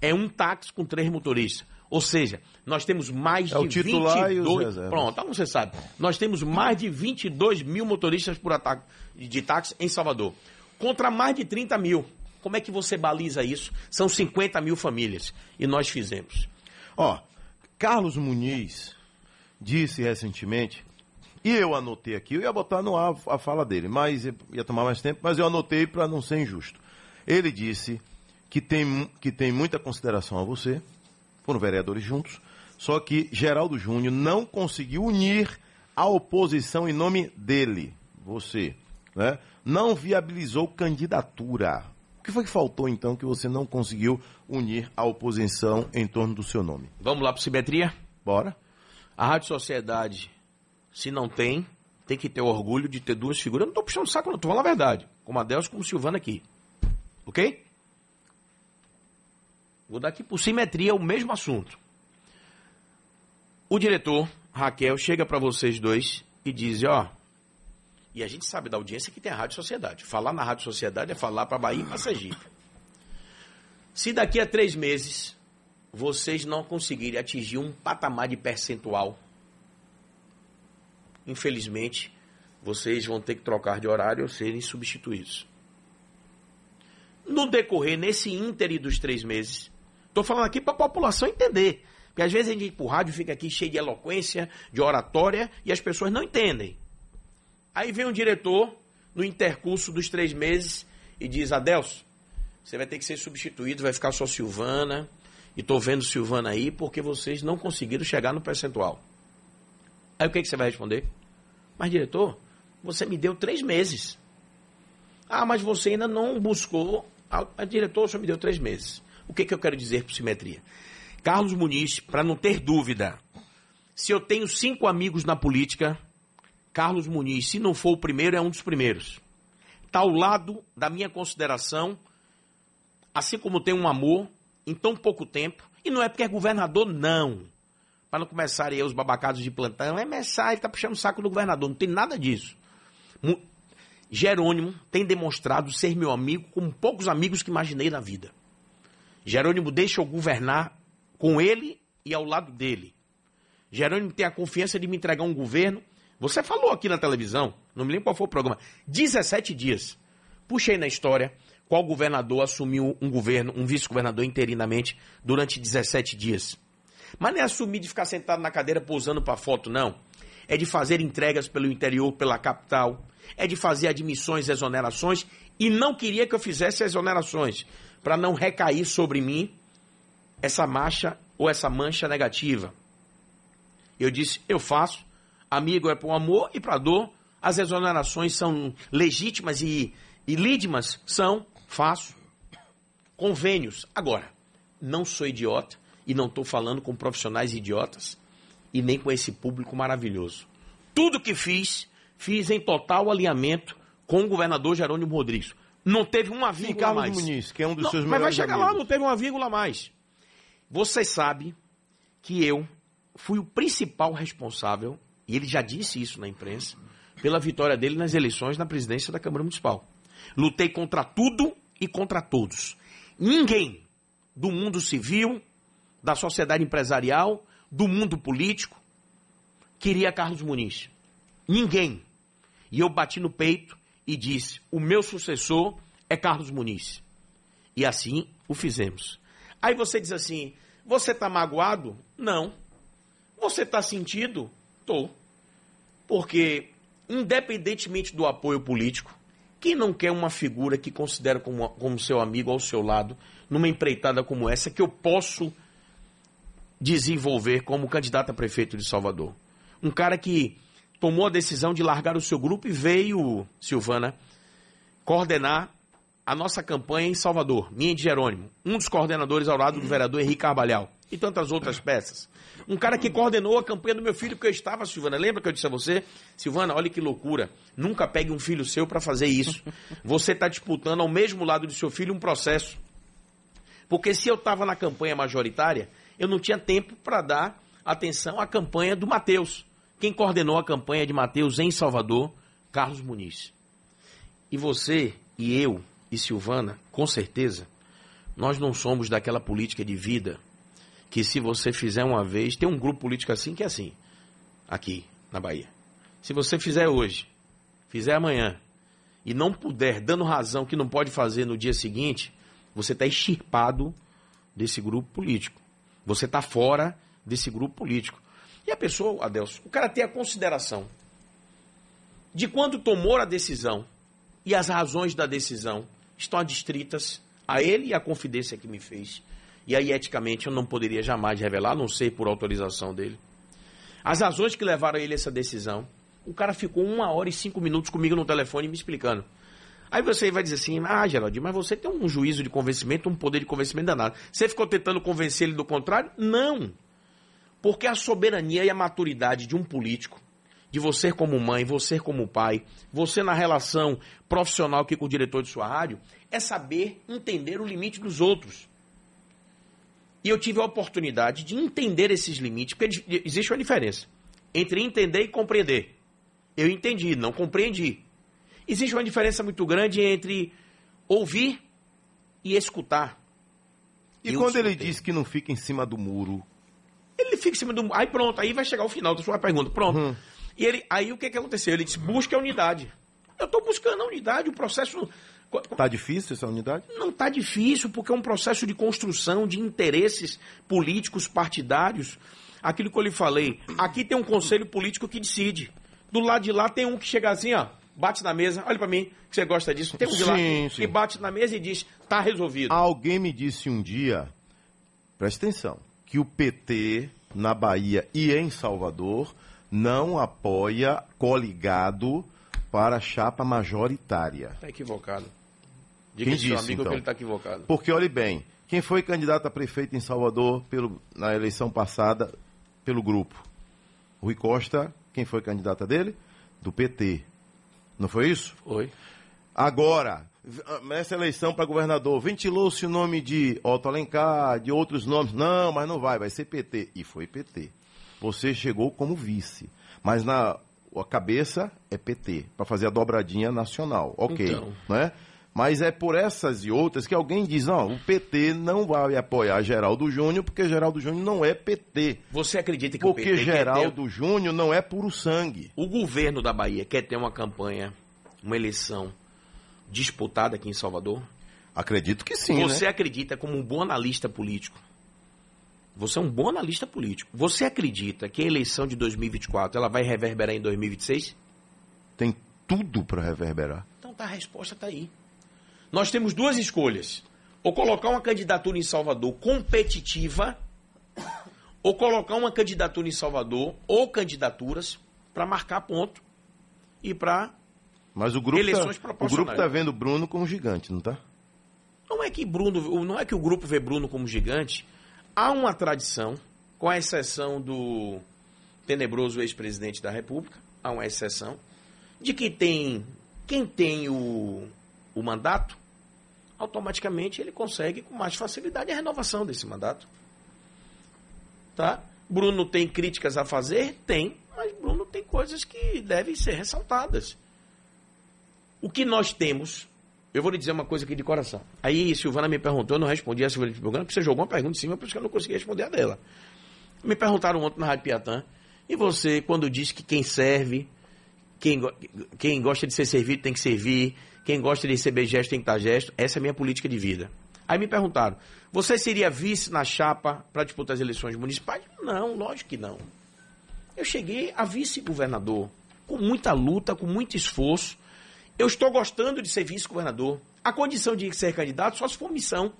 É um táxi com três motoristas. Ou seja, nós temos mais é de o titular 22. E os Pronto, então você sabe. Nós temos mais de 22 mil motoristas por ataque de táxi em Salvador contra mais de 30 mil. Como é que você baliza isso? São 50 mil famílias. E nós fizemos. Ó, Carlos Muniz disse recentemente, e eu anotei aqui, eu ia botar no ar a fala dele, mas ia tomar mais tempo, mas eu anotei para não ser injusto. Ele disse que tem, que tem muita consideração a você, foram vereadores juntos, só que Geraldo Júnior não conseguiu unir a oposição em nome dele, você, né? Não viabilizou candidatura. O que foi que faltou então que você não conseguiu unir a oposição em torno do seu nome? Vamos lá para simetria? Bora. A Rádio Sociedade, se não tem, tem que ter orgulho de ter duas figuras. Eu não estou puxando saco, não, estou falando a verdade. Como a Deus, como Silvana aqui. Ok? Vou dar aqui por simetria o mesmo assunto. O diretor, Raquel, chega para vocês dois e diz: ó, e a gente sabe da audiência que tem a Rádio Sociedade. Falar na Rádio Sociedade é falar para Bahia e para Sergipe. Se daqui a três meses vocês não conseguirem atingir um patamar de percentual, infelizmente, vocês vão ter que trocar de horário ou serem substituídos. No decorrer, nesse íntere dos três meses, estou falando aqui para a população entender. Porque às vezes a gente, por rádio, fica aqui cheio de eloquência, de oratória, e as pessoas não entendem. Aí vem um diretor no intercurso dos três meses e diz: Adelso, você vai ter que ser substituído, vai ficar só Silvana. E estou vendo Silvana aí porque vocês não conseguiram chegar no percentual. Aí o que, que você vai responder? Mas, diretor, você me deu três meses. Ah, mas você ainda não buscou. Ah, diretor, só me deu três meses. O que, que eu quero dizer por simetria? Carlos Muniz, para não ter dúvida, se eu tenho cinco amigos na política, Carlos Muniz, se não for o primeiro, é um dos primeiros. Está ao lado da minha consideração, assim como tem um amor, em tão pouco tempo. E não é porque é governador, não. Para não começarem aí os babacados de plantão, é mensagem, está puxando o saco do governador. Não tem nada disso. Jerônimo tem demonstrado ser meu amigo como poucos amigos que imaginei na vida. Jerônimo deixa eu governar com ele e ao lado dele. Jerônimo tem a confiança de me entregar um governo. Você falou aqui na televisão, não me lembro qual foi o programa, 17 dias. Puxei na história qual governador assumiu um governo, um vice-governador interinamente durante 17 dias. Mas não é assumir de ficar sentado na cadeira pousando para foto, não. É de fazer entregas pelo interior, pela capital. É de fazer admissões, exonerações. E não queria que eu fizesse exonerações, para não recair sobre mim essa marcha ou essa mancha negativa. Eu disse, eu faço. Amigo é para o amor e para a dor. As exonerações são legítimas e, e lídimas? São. Faço. Convênios. Agora, não sou idiota e não estou falando com profissionais idiotas e nem com esse público maravilhoso. Tudo que fiz, fiz em total alinhamento com o governador Jerônimo Rodrigues. Não teve uma vírgula e Carlos mais. Muniz, que é um dos não, seus Mas vai chegar amigos. lá, não teve uma vírgula a mais. Você sabe que eu fui o principal responsável, e ele já disse isso na imprensa, pela vitória dele nas eleições na presidência da Câmara Municipal. Lutei contra tudo e contra todos. Ninguém do mundo civil, da sociedade empresarial, do mundo político, queria Carlos Muniz. Ninguém. E eu bati no peito e disse: o meu sucessor é Carlos Muniz. E assim o fizemos. Aí você diz assim: você está magoado? Não. Você está sentido? Tô. Porque, independentemente do apoio político, quem não quer uma figura que considera como, como seu amigo ao seu lado, numa empreitada como essa, que eu posso desenvolver como candidato a prefeito de Salvador? Um cara que tomou a decisão de largar o seu grupo e veio, Silvana, coordenar a nossa campanha em Salvador, minha e de Jerônimo, um dos coordenadores ao lado do vereador Henrique Carvalhal e tantas outras peças. Um cara que coordenou a campanha do meu filho, porque eu estava, Silvana. Lembra que eu disse a você? Silvana, olha que loucura. Nunca pegue um filho seu para fazer isso. Você está disputando ao mesmo lado do seu filho um processo. Porque se eu estava na campanha majoritária, eu não tinha tempo para dar atenção à campanha do Matheus. Quem coordenou a campanha de Matheus em Salvador? Carlos Muniz. E você e eu e Silvana, com certeza, nós não somos daquela política de vida que se você fizer uma vez, tem um grupo político assim que é assim, aqui na Bahia. Se você fizer hoje, fizer amanhã e não puder, dando razão que não pode fazer no dia seguinte, você está extirpado desse grupo político. Você está fora desse grupo político. E a pessoa, Adelson, o cara tem a consideração de quando tomou a decisão e as razões da decisão estão adstritas a ele e à confidência que me fez. E aí, eticamente, eu não poderia jamais revelar, a não sei por autorização dele. As razões que levaram ele a essa decisão. O cara ficou uma hora e cinco minutos comigo no telefone me explicando. Aí você vai dizer assim, ah, Geraldinho, mas você tem um juízo de convencimento, um poder de convencimento danado. Você ficou tentando convencer ele do contrário? Não. Porque a soberania e a maturidade de um político, de você como mãe, você como pai, você na relação profissional aqui com o diretor de sua rádio, é saber entender o limite dos outros. E eu tive a oportunidade de entender esses limites, porque existe uma diferença entre entender e compreender. Eu entendi, não compreendi. Existe uma diferença muito grande entre ouvir e escutar. E Eu quando ele escutei. diz que não fica em cima do muro? Ele fica em cima do. Aí pronto, aí vai chegar o final da sua pergunta. Pronto. Uhum. E ele, aí o que, que aconteceu? Ele disse: busca a unidade. Eu estou buscando a unidade, o processo. Tá difícil essa unidade? Não está difícil, porque é um processo de construção de interesses políticos partidários. Aquilo que eu lhe falei, aqui tem um conselho político que decide. Do lado de lá tem um que chega assim, ó, bate na mesa, olha para mim, que você gosta disso. Tem um de lá Sim, que sim. bate na mesa e diz, tá resolvido. Alguém me disse um dia, presta atenção, que o PT na Bahia e em Salvador não apoia coligado para a chapa majoritária. Tá equivocado. Quem Diga seu disse, amigo então? que ele tá equivocado. Porque olhe bem, quem foi candidato a prefeito em Salvador pelo, na eleição passada pelo grupo? Rui Costa, quem foi candidata dele? Do PT. Não foi isso? Foi. Agora, v- nessa eleição para governador, ventilou-se o nome de Otto Alencar, de outros nomes. Não, mas não vai, vai ser PT. E foi PT. Você chegou como vice. Mas na a cabeça é PT, para fazer a dobradinha nacional. Ok. Então. Né? Mas é por essas e outras que alguém diz, não, o PT não vai apoiar Geraldo Júnior porque Geraldo Júnior não é PT. Você acredita que porque o PT Geraldo quer ter... Júnior não é puro sangue. O governo da Bahia quer ter uma campanha, uma eleição disputada aqui em Salvador? Acredito que sim. Você né? acredita como um bom analista político? Você é um bom analista político. Você acredita que a eleição de 2024 ela vai reverberar em 2026? Tem tudo para reverberar. Então tá, a resposta está aí. Nós temos duas escolhas: ou colocar uma candidatura em Salvador competitiva, ou colocar uma candidatura em Salvador ou candidaturas para marcar ponto e para mas o grupo eleições tá, o grupo tá vendo Bruno como gigante, não tá? Não é que Bruno, não é que o grupo vê Bruno como gigante. Há uma tradição, com a exceção do tenebroso ex-presidente da República, há uma exceção, de que tem quem tem o, o mandato, automaticamente ele consegue com mais facilidade a renovação desse mandato. Tá? Bruno tem críticas a fazer? Tem, mas Bruno tem coisas que devem ser ressaltadas. O que nós temos eu vou lhe dizer uma coisa aqui de coração. Aí Silvana me perguntou, eu não respondi a Silvana porque você jogou uma pergunta em cima, por isso que eu não consegui responder a dela. Me perguntaram ontem na Rádio Piatã, e você, quando disse que quem serve, quem, quem gosta de ser servido tem que servir, quem gosta de receber gesto tem que estar gesto, essa é a minha política de vida. Aí me perguntaram, você seria vice na chapa para disputar as eleições municipais? Não, lógico que não. Eu cheguei a vice-governador, com muita luta, com muito esforço, eu estou gostando de ser vice-governador. A condição de ser candidato só se for missão.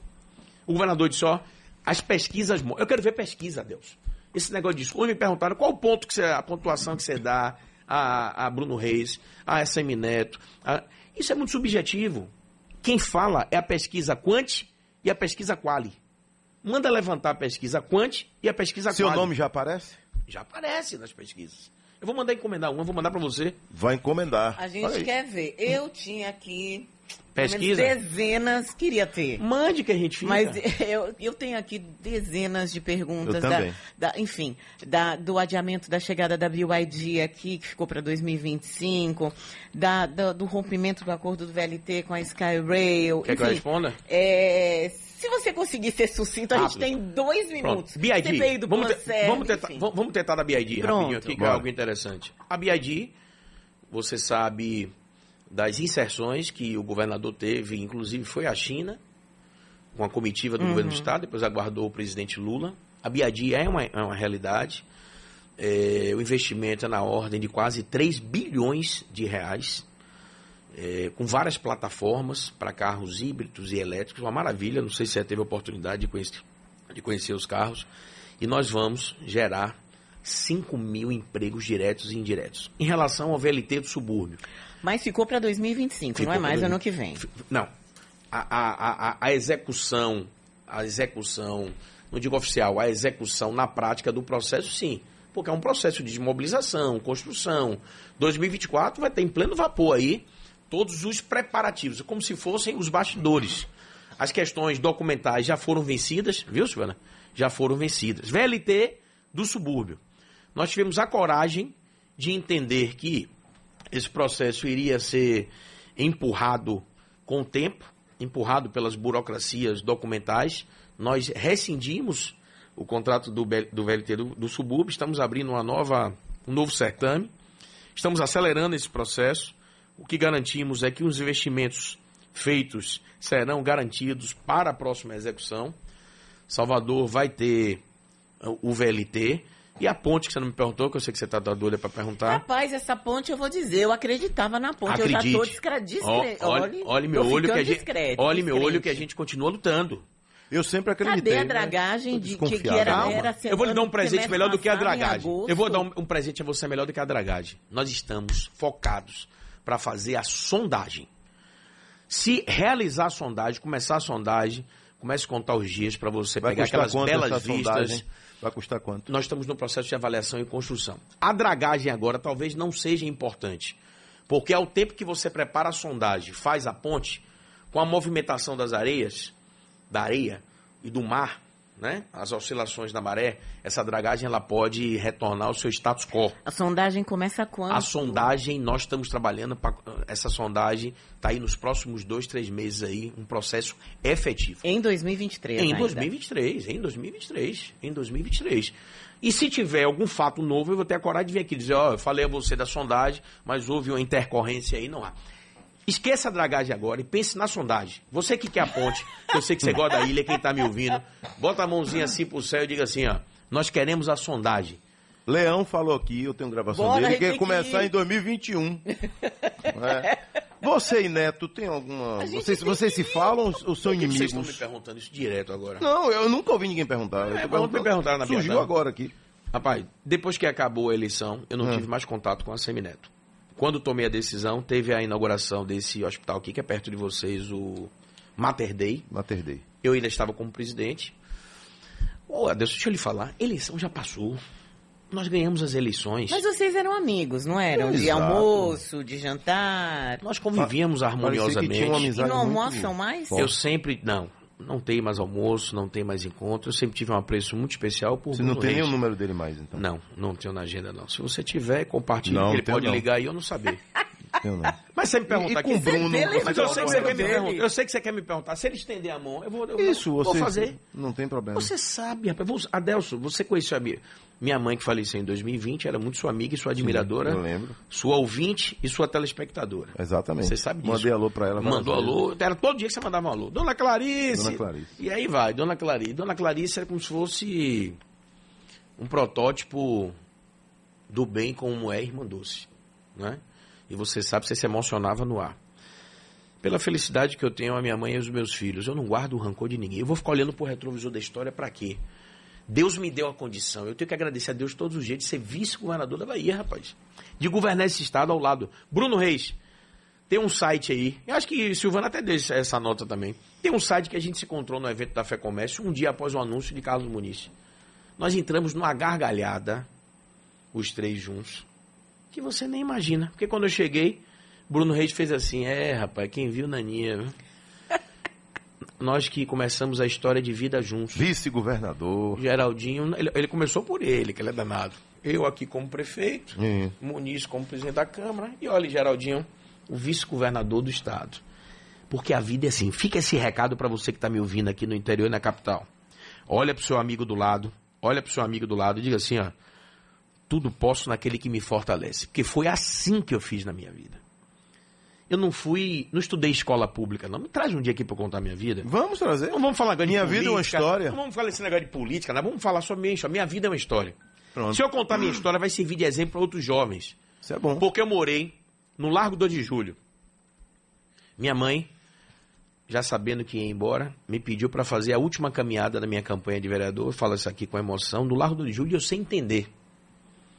O governador disse, ó, as pesquisas... Eu quero ver pesquisa, Deus. Esse negócio de discurso, me perguntaram qual o ponto que você, a pontuação que você dá a, a Bruno Reis, a SM Neto. A... Isso é muito subjetivo. Quem fala é a pesquisa Quant e a pesquisa Quali. Manda levantar a pesquisa Quant e a pesquisa Seu Quali. Seu nome já aparece? Já aparece nas pesquisas. Eu vou mandar encomendar uma, vou mandar para você. Vai encomendar. A gente quer ver. Eu tinha aqui Pesquisa? Dezenas, queria ter. Mande que a gente fica. Mas eu, eu tenho aqui dezenas de perguntas. Da, da, enfim, da, do adiamento da chegada da BYD aqui, que ficou para 2025, da, da, do rompimento do acordo do VLT com a Skyrail. Quer enfim, que eu responda? É, se você conseguir ser sucinto, a gente tem dois minutos. Pronto. BID. CPI do vamos, vamos, tentar, vamos tentar da BID Pronto. rapidinho aqui, que é algo interessante. A BID, você sabe das inserções que o governador teve, inclusive foi à China, com a comitiva do uhum. governo do Estado, depois aguardou o presidente Lula. A BID é uma, é uma realidade. É, o investimento é na ordem de quase 3 bilhões de reais, é, com várias plataformas para carros híbridos e elétricos. Uma maravilha, não sei se você teve a oportunidade de conhecer, de conhecer os carros. E nós vamos gerar 5 mil empregos diretos e indiretos. Em relação ao VLT do subúrbio, mas ficou para 2025, ficou não é mais ano que vem. Não. A, a, a, a execução, a execução, não digo oficial, a execução na prática do processo, sim. Porque é um processo de desmobilização, construção. 2024 vai ter em pleno vapor aí todos os preparativos, como se fossem os bastidores. As questões documentais já foram vencidas, viu, Silvana? Já foram vencidas. VLT do subúrbio. Nós tivemos a coragem de entender que esse processo iria ser empurrado com o tempo, empurrado pelas burocracias documentais. Nós rescindimos o contrato do, do VLT do, do subúrbio, estamos abrindo uma nova, um novo certame, estamos acelerando esse processo. O que garantimos é que os investimentos feitos serão garantidos para a próxima execução. Salvador vai ter o VLT. E a ponte que você não me perguntou, que eu sei que você está doida para perguntar. Rapaz, essa ponte eu vou dizer, eu acreditava na ponte. Acredite. Eu já estou discreta. Olhe, olhe meu olho que a gente, discreto, olhe meu olho que a gente continua lutando. Eu sempre acreditei. Cadê a dragagem né? de que, que era, era Eu vou lhe dar um presente melhor do que a dragagem. Eu vou dar um, um presente a você melhor do que a dragagem. Nós estamos focados para fazer a sondagem. Se realizar a sondagem, começar a sondagem, comece a contar os dias para você Vai pegar aquelas belas vistas. Sondagem? Vai custar quanto? Nós estamos no processo de avaliação e construção. A dragagem agora talvez não seja importante, porque ao tempo que você prepara a sondagem, faz a ponte, com a movimentação das areias, da areia e do mar, né? As oscilações da maré, essa dragagem ela pode retornar ao seu status quo. A sondagem começa quando? A sondagem, nós estamos trabalhando para essa sondagem está aí nos próximos dois, três meses aí, um processo efetivo. Em 2023 Em ainda. 2023, em 2023, em 2023. E se tiver algum fato novo, eu vou ter a coragem de vir aqui dizer, ó, eu falei a você da sondagem, mas houve uma intercorrência aí, não há. Esqueça a dragagem agora e pense na sondagem. Você que quer a ponte, que eu sei que você gosta da ilha, quem está me ouvindo, bota a mãozinha assim pro céu e diga assim, ó, nós queremos a sondagem. Leão falou aqui, eu tenho gravação Bora, dele, a que gente ia começar que em 2021. É. Você e Neto, tem alguma. Vocês, vocês se falam ou são que vocês estão me inimigos? perguntando isso direto agora? Não, eu nunca ouvi ninguém perguntar. Eu É, ontem me perguntaram na Surgiu Piatã. agora aqui. Rapaz, depois que acabou a eleição, eu não Hum. tive mais contato com a Semineto. Quando tomei a decisão, teve a inauguração desse hospital aqui, que é perto de vocês, o Mater Dei. Mater Day. Eu ainda estava como presidente. Ô, Adeus, deixa eu lhe falar. Eleição já passou. Nós ganhamos as eleições. Mas vocês eram amigos, não eram? De Exato. almoço, de jantar. Nós convivíamos Parecia que tinha uma harmoniosamente. E amizade não muito almoçam mais? Eu sempre. Não, não tem mais almoço, não tem mais encontro. Eu sempre tive um apreço muito especial por Você não tem nem o número dele mais, então. Não, não tenho na agenda, não. Se você tiver, compartilhe. Não, ele pode não. ligar e eu não saber. Eu não. Mas você me pergunta e aqui. Bruno. Mas eu sei, que você quer me perguntar, eu sei que você quer me perguntar. Se ele estender a mão, eu vou, eu Isso, vou você. fazer. Não tem problema. Você sabe, rapaz. Vou- Adelso, você conheceu a minha, minha mãe que faleceu em 2020, era muito sua amiga e sua admiradora, Eu lembro. sua ouvinte e sua telespectadora. Exatamente. Você sabe disso. Mandei alô pra ela. Mandou vezes. alô, era todo dia que você mandava um alô. Dona Clarice! Dona Clarice. E aí vai, Dona Clarice. Dona Clarice era como se fosse um protótipo do bem como é Irmã Doce. Né? E você sabe, você se emocionava no ar. Pela felicidade que eu tenho a minha mãe e os meus filhos, eu não guardo o rancor de ninguém. Eu vou ficar olhando pro retrovisor da história pra quê? Deus me deu a condição. Eu tenho que agradecer a Deus todos os dias de ser vice-governador da Bahia, rapaz. De governar esse estado ao lado. Bruno Reis, tem um site aí, eu acho que Silvana até deu essa- nota também. Tem um site que a gente se encontrou no evento da Fé Comércio um dia após o anúncio de Carlos Muniz. Nós entramos numa gargalhada, os três juntos, que você nem imagina. Porque quando eu cheguei, Bruno Reis fez assim: É, rapaz, quem viu Naninha. viu?" Nós que começamos a história de vida juntos. Vice-governador. Geraldinho, ele, ele começou por ele, que ele é danado. Eu aqui como prefeito, Hum. Muniz como presidente da Câmara e olha, Geraldinho, o vice-governador do Estado. Porque a vida é assim. Fica esse recado para você que está me ouvindo aqui no interior e na capital. Olha para o seu amigo do lado, olha para o seu amigo do lado e diga assim, ó, tudo posso naquele que me fortalece. Porque foi assim que eu fiz na minha vida. Eu não fui, não estudei escola pública, não. Me traz um dia aqui para contar minha vida. Vamos trazer. Não vamos falar agora Minha vida é uma política, história. Não vamos falar esse negócio de política, não. Vamos falar minha história. Minha vida é uma história. Pronto. Se eu contar minha história, vai servir de exemplo para outros jovens. Isso é bom. Porque eu morei no Largo 2 de Julho. Minha mãe, já sabendo que ia embora, me pediu para fazer a última caminhada da minha campanha de vereador. Eu falo isso aqui com emoção. No Largo 2 de Julho, eu sem entender.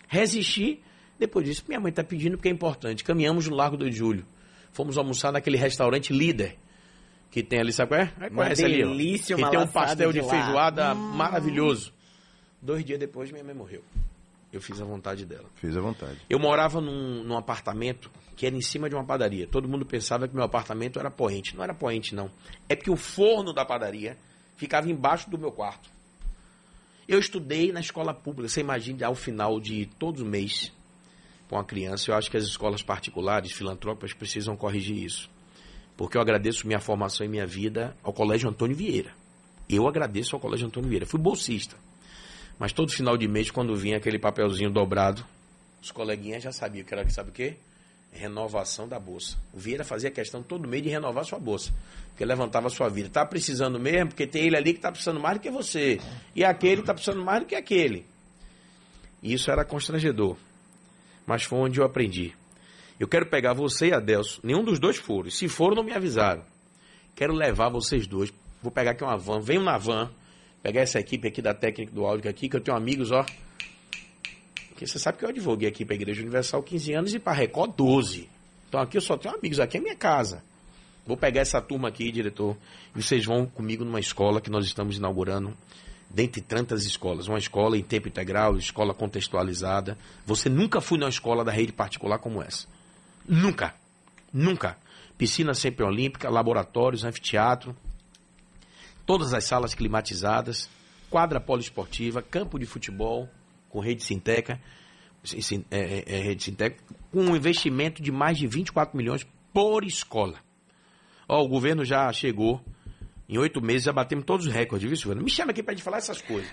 Resisti. Depois disso, minha mãe está pedindo porque é importante. Caminhamos no Largo 2 de Julho. Fomos almoçar naquele restaurante líder. Que tem ali, sabe qual é? Aí Uma Conhece ali, ó. delícia, Que uma tem um pastel de, de feijoada maravilhoso. Dois dias depois, minha mãe morreu. Eu fiz a vontade dela. Fiz à vontade. Eu morava num, num apartamento que era em cima de uma padaria. Todo mundo pensava que meu apartamento era poente. Não era poente, não. É porque o forno da padaria ficava embaixo do meu quarto. Eu estudei na escola pública. Você imagina, ao final de todo mês, com a criança, eu acho que as escolas particulares, filantrópicas, precisam corrigir isso. Porque eu agradeço minha formação e minha vida ao Colégio Antônio Vieira. Eu agradeço ao Colégio Antônio Vieira. Fui bolsista. Mas todo final de mês, quando vinha aquele papelzinho dobrado, os coleguinhas já sabiam que era, sabe o quê? Renovação da bolsa. O Vieira fazia questão todo mês de renovar sua bolsa. Porque levantava sua vida. Tá precisando mesmo, porque tem ele ali que tá precisando mais do que você. E aquele tá precisando mais do que aquele. E isso era constrangedor. Mas foi onde eu aprendi. Eu quero pegar você e Adelso. Nenhum dos dois foram. Se foram, não me avisaram. Quero levar vocês dois. Vou pegar aqui uma van. Venham na van. Pegar essa equipe aqui da técnica do áudio aqui, que eu tenho amigos, ó. Porque você sabe que eu advoguei aqui para a Igreja Universal 15 anos e para Record 12. Então aqui eu só tenho amigos, aqui é minha casa. Vou pegar essa turma aqui, diretor, e vocês vão comigo numa escola que nós estamos inaugurando, dentre tantas escolas. Uma escola em tempo integral, escola contextualizada. Você nunca foi numa escola da rede particular como essa. Nunca. Nunca. Piscina sempre olímpica, laboratórios, anfiteatro, todas as salas climatizadas. quadra poliesportiva, campo de futebol com rede sinteca, é, é, é, rede sinteca, com um investimento de mais de 24 milhões por escola. O governo já chegou, em oito meses já batemos todos os recordes, viu, Silvana? Me chama aqui para gente falar essas coisas.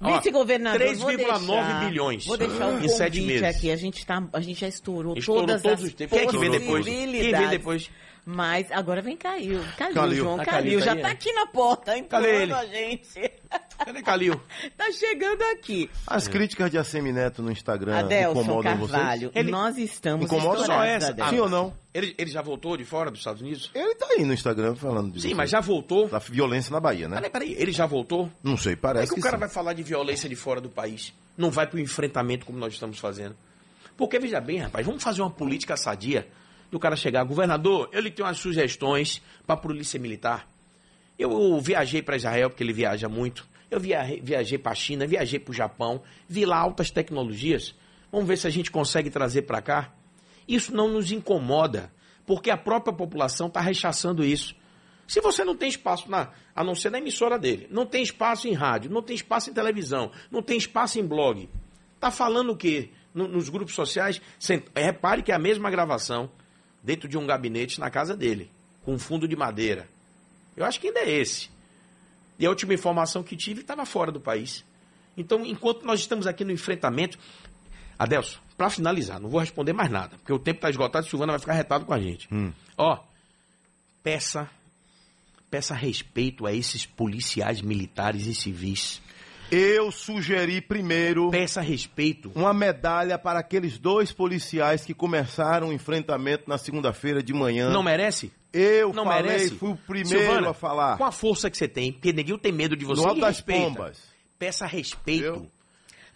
Vice-governador, 3,9 bilhões vou deixar um em sete meses. aqui. A gente, tá, a gente já estourou, estourou todas todos as os tempos. Quem é que vem depois? Quem vem depois? Mas agora vem Calil. Calil, Calil. João Ah, Calil. Calil tá já aí, tá é. aqui na porta, empurrando ele? a gente. Cadê Calil? tá chegando aqui. As críticas de Assemineto no Instagram Adelson incomodam Carvalho, vocês? Ele- nós estamos Incomoda só essa? Adelson. Sim ou não? Ele, ele já voltou de fora dos Estados Unidos? Ele tá aí no Instagram falando disso. Sim, mas já voltou. Da violência na Bahia, né? Peraí, peraí, ele já voltou? Não sei, Como é parece que que o cara sim. vai falar de violência de fora do país? Não vai para o enfrentamento como nós estamos fazendo. Porque, veja bem, rapaz, vamos fazer uma política sadia do cara chegar, governador, eu lhe tenho umas sugestões para a polícia militar. Eu viajei para Israel, porque ele viaja muito. Eu viajei, viajei para a China, viajei para o Japão, vi lá altas tecnologias. Vamos ver se a gente consegue trazer para cá. Isso não nos incomoda, porque a própria população está rechaçando isso. Se você não tem espaço na, a não ser na emissora dele, não tem espaço em rádio, não tem espaço em televisão, não tem espaço em blog, tá falando o quê? No- nos grupos sociais, repare que é a mesma gravação dentro de um gabinete na casa dele, com um fundo de madeira. Eu acho que ainda é esse. E a última informação que tive estava fora do país. Então, enquanto nós estamos aqui no enfrentamento. Adelson, para finalizar, não vou responder mais nada, porque o tempo está esgotado e Silvana vai ficar retado com a gente. Ó, peça, peça respeito a esses policiais militares e civis. Eu sugeri primeiro Peça respeito. uma medalha para aqueles dois policiais que começaram o enfrentamento na segunda-feira de manhã. Não merece? Eu Não falei, merece? fui o primeiro Silvana, a falar. Com a força que você tem, porque ninguém tem medo de você. E das pombas. Peça respeito. Eu-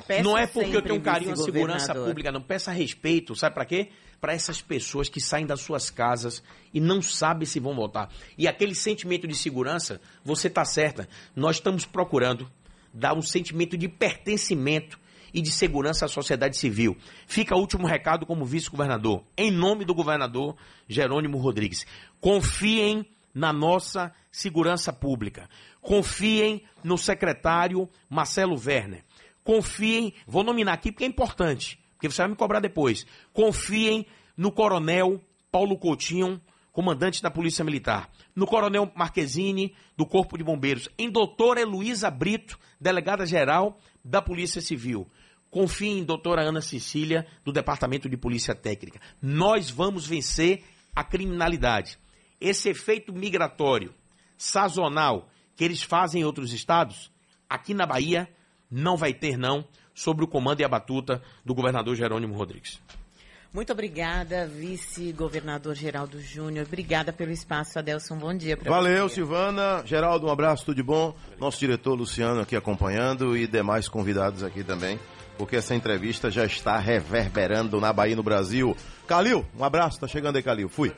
Peça não é porque eu tenho um carinho à segurança pública, não. Peça respeito. Sabe para quê? Para essas pessoas que saem das suas casas e não sabem se vão voltar. E aquele sentimento de segurança, você está certa. Nós estamos procurando dar um sentimento de pertencimento e de segurança à sociedade civil. Fica o último recado como vice-governador. Em nome do governador Jerônimo Rodrigues. Confiem na nossa segurança pública. Confiem no secretário Marcelo Werner. Confiem, vou nominar aqui porque é importante, porque você vai me cobrar depois. Confiem no coronel Paulo Coutinho, comandante da Polícia Militar. No coronel Marquezine, do Corpo de Bombeiros. Em doutora Heloísa Brito, delegada-geral da Polícia Civil. Confiem em doutora Ana Cecília, do Departamento de Polícia Técnica. Nós vamos vencer a criminalidade. Esse efeito migratório sazonal que eles fazem em outros estados, aqui na Bahia não vai ter não, sobre o comando e a batuta do governador Jerônimo Rodrigues. Muito obrigada, vice-governador Geraldo Júnior. Obrigada pelo espaço, Adelson. Bom dia para Valeu, você. Silvana. Geraldo, um abraço, tudo de bom. Nosso diretor Luciano aqui acompanhando e demais convidados aqui também, porque essa entrevista já está reverberando na Bahia no Brasil. Calil, um abraço, tá chegando aí, Calil. Fui.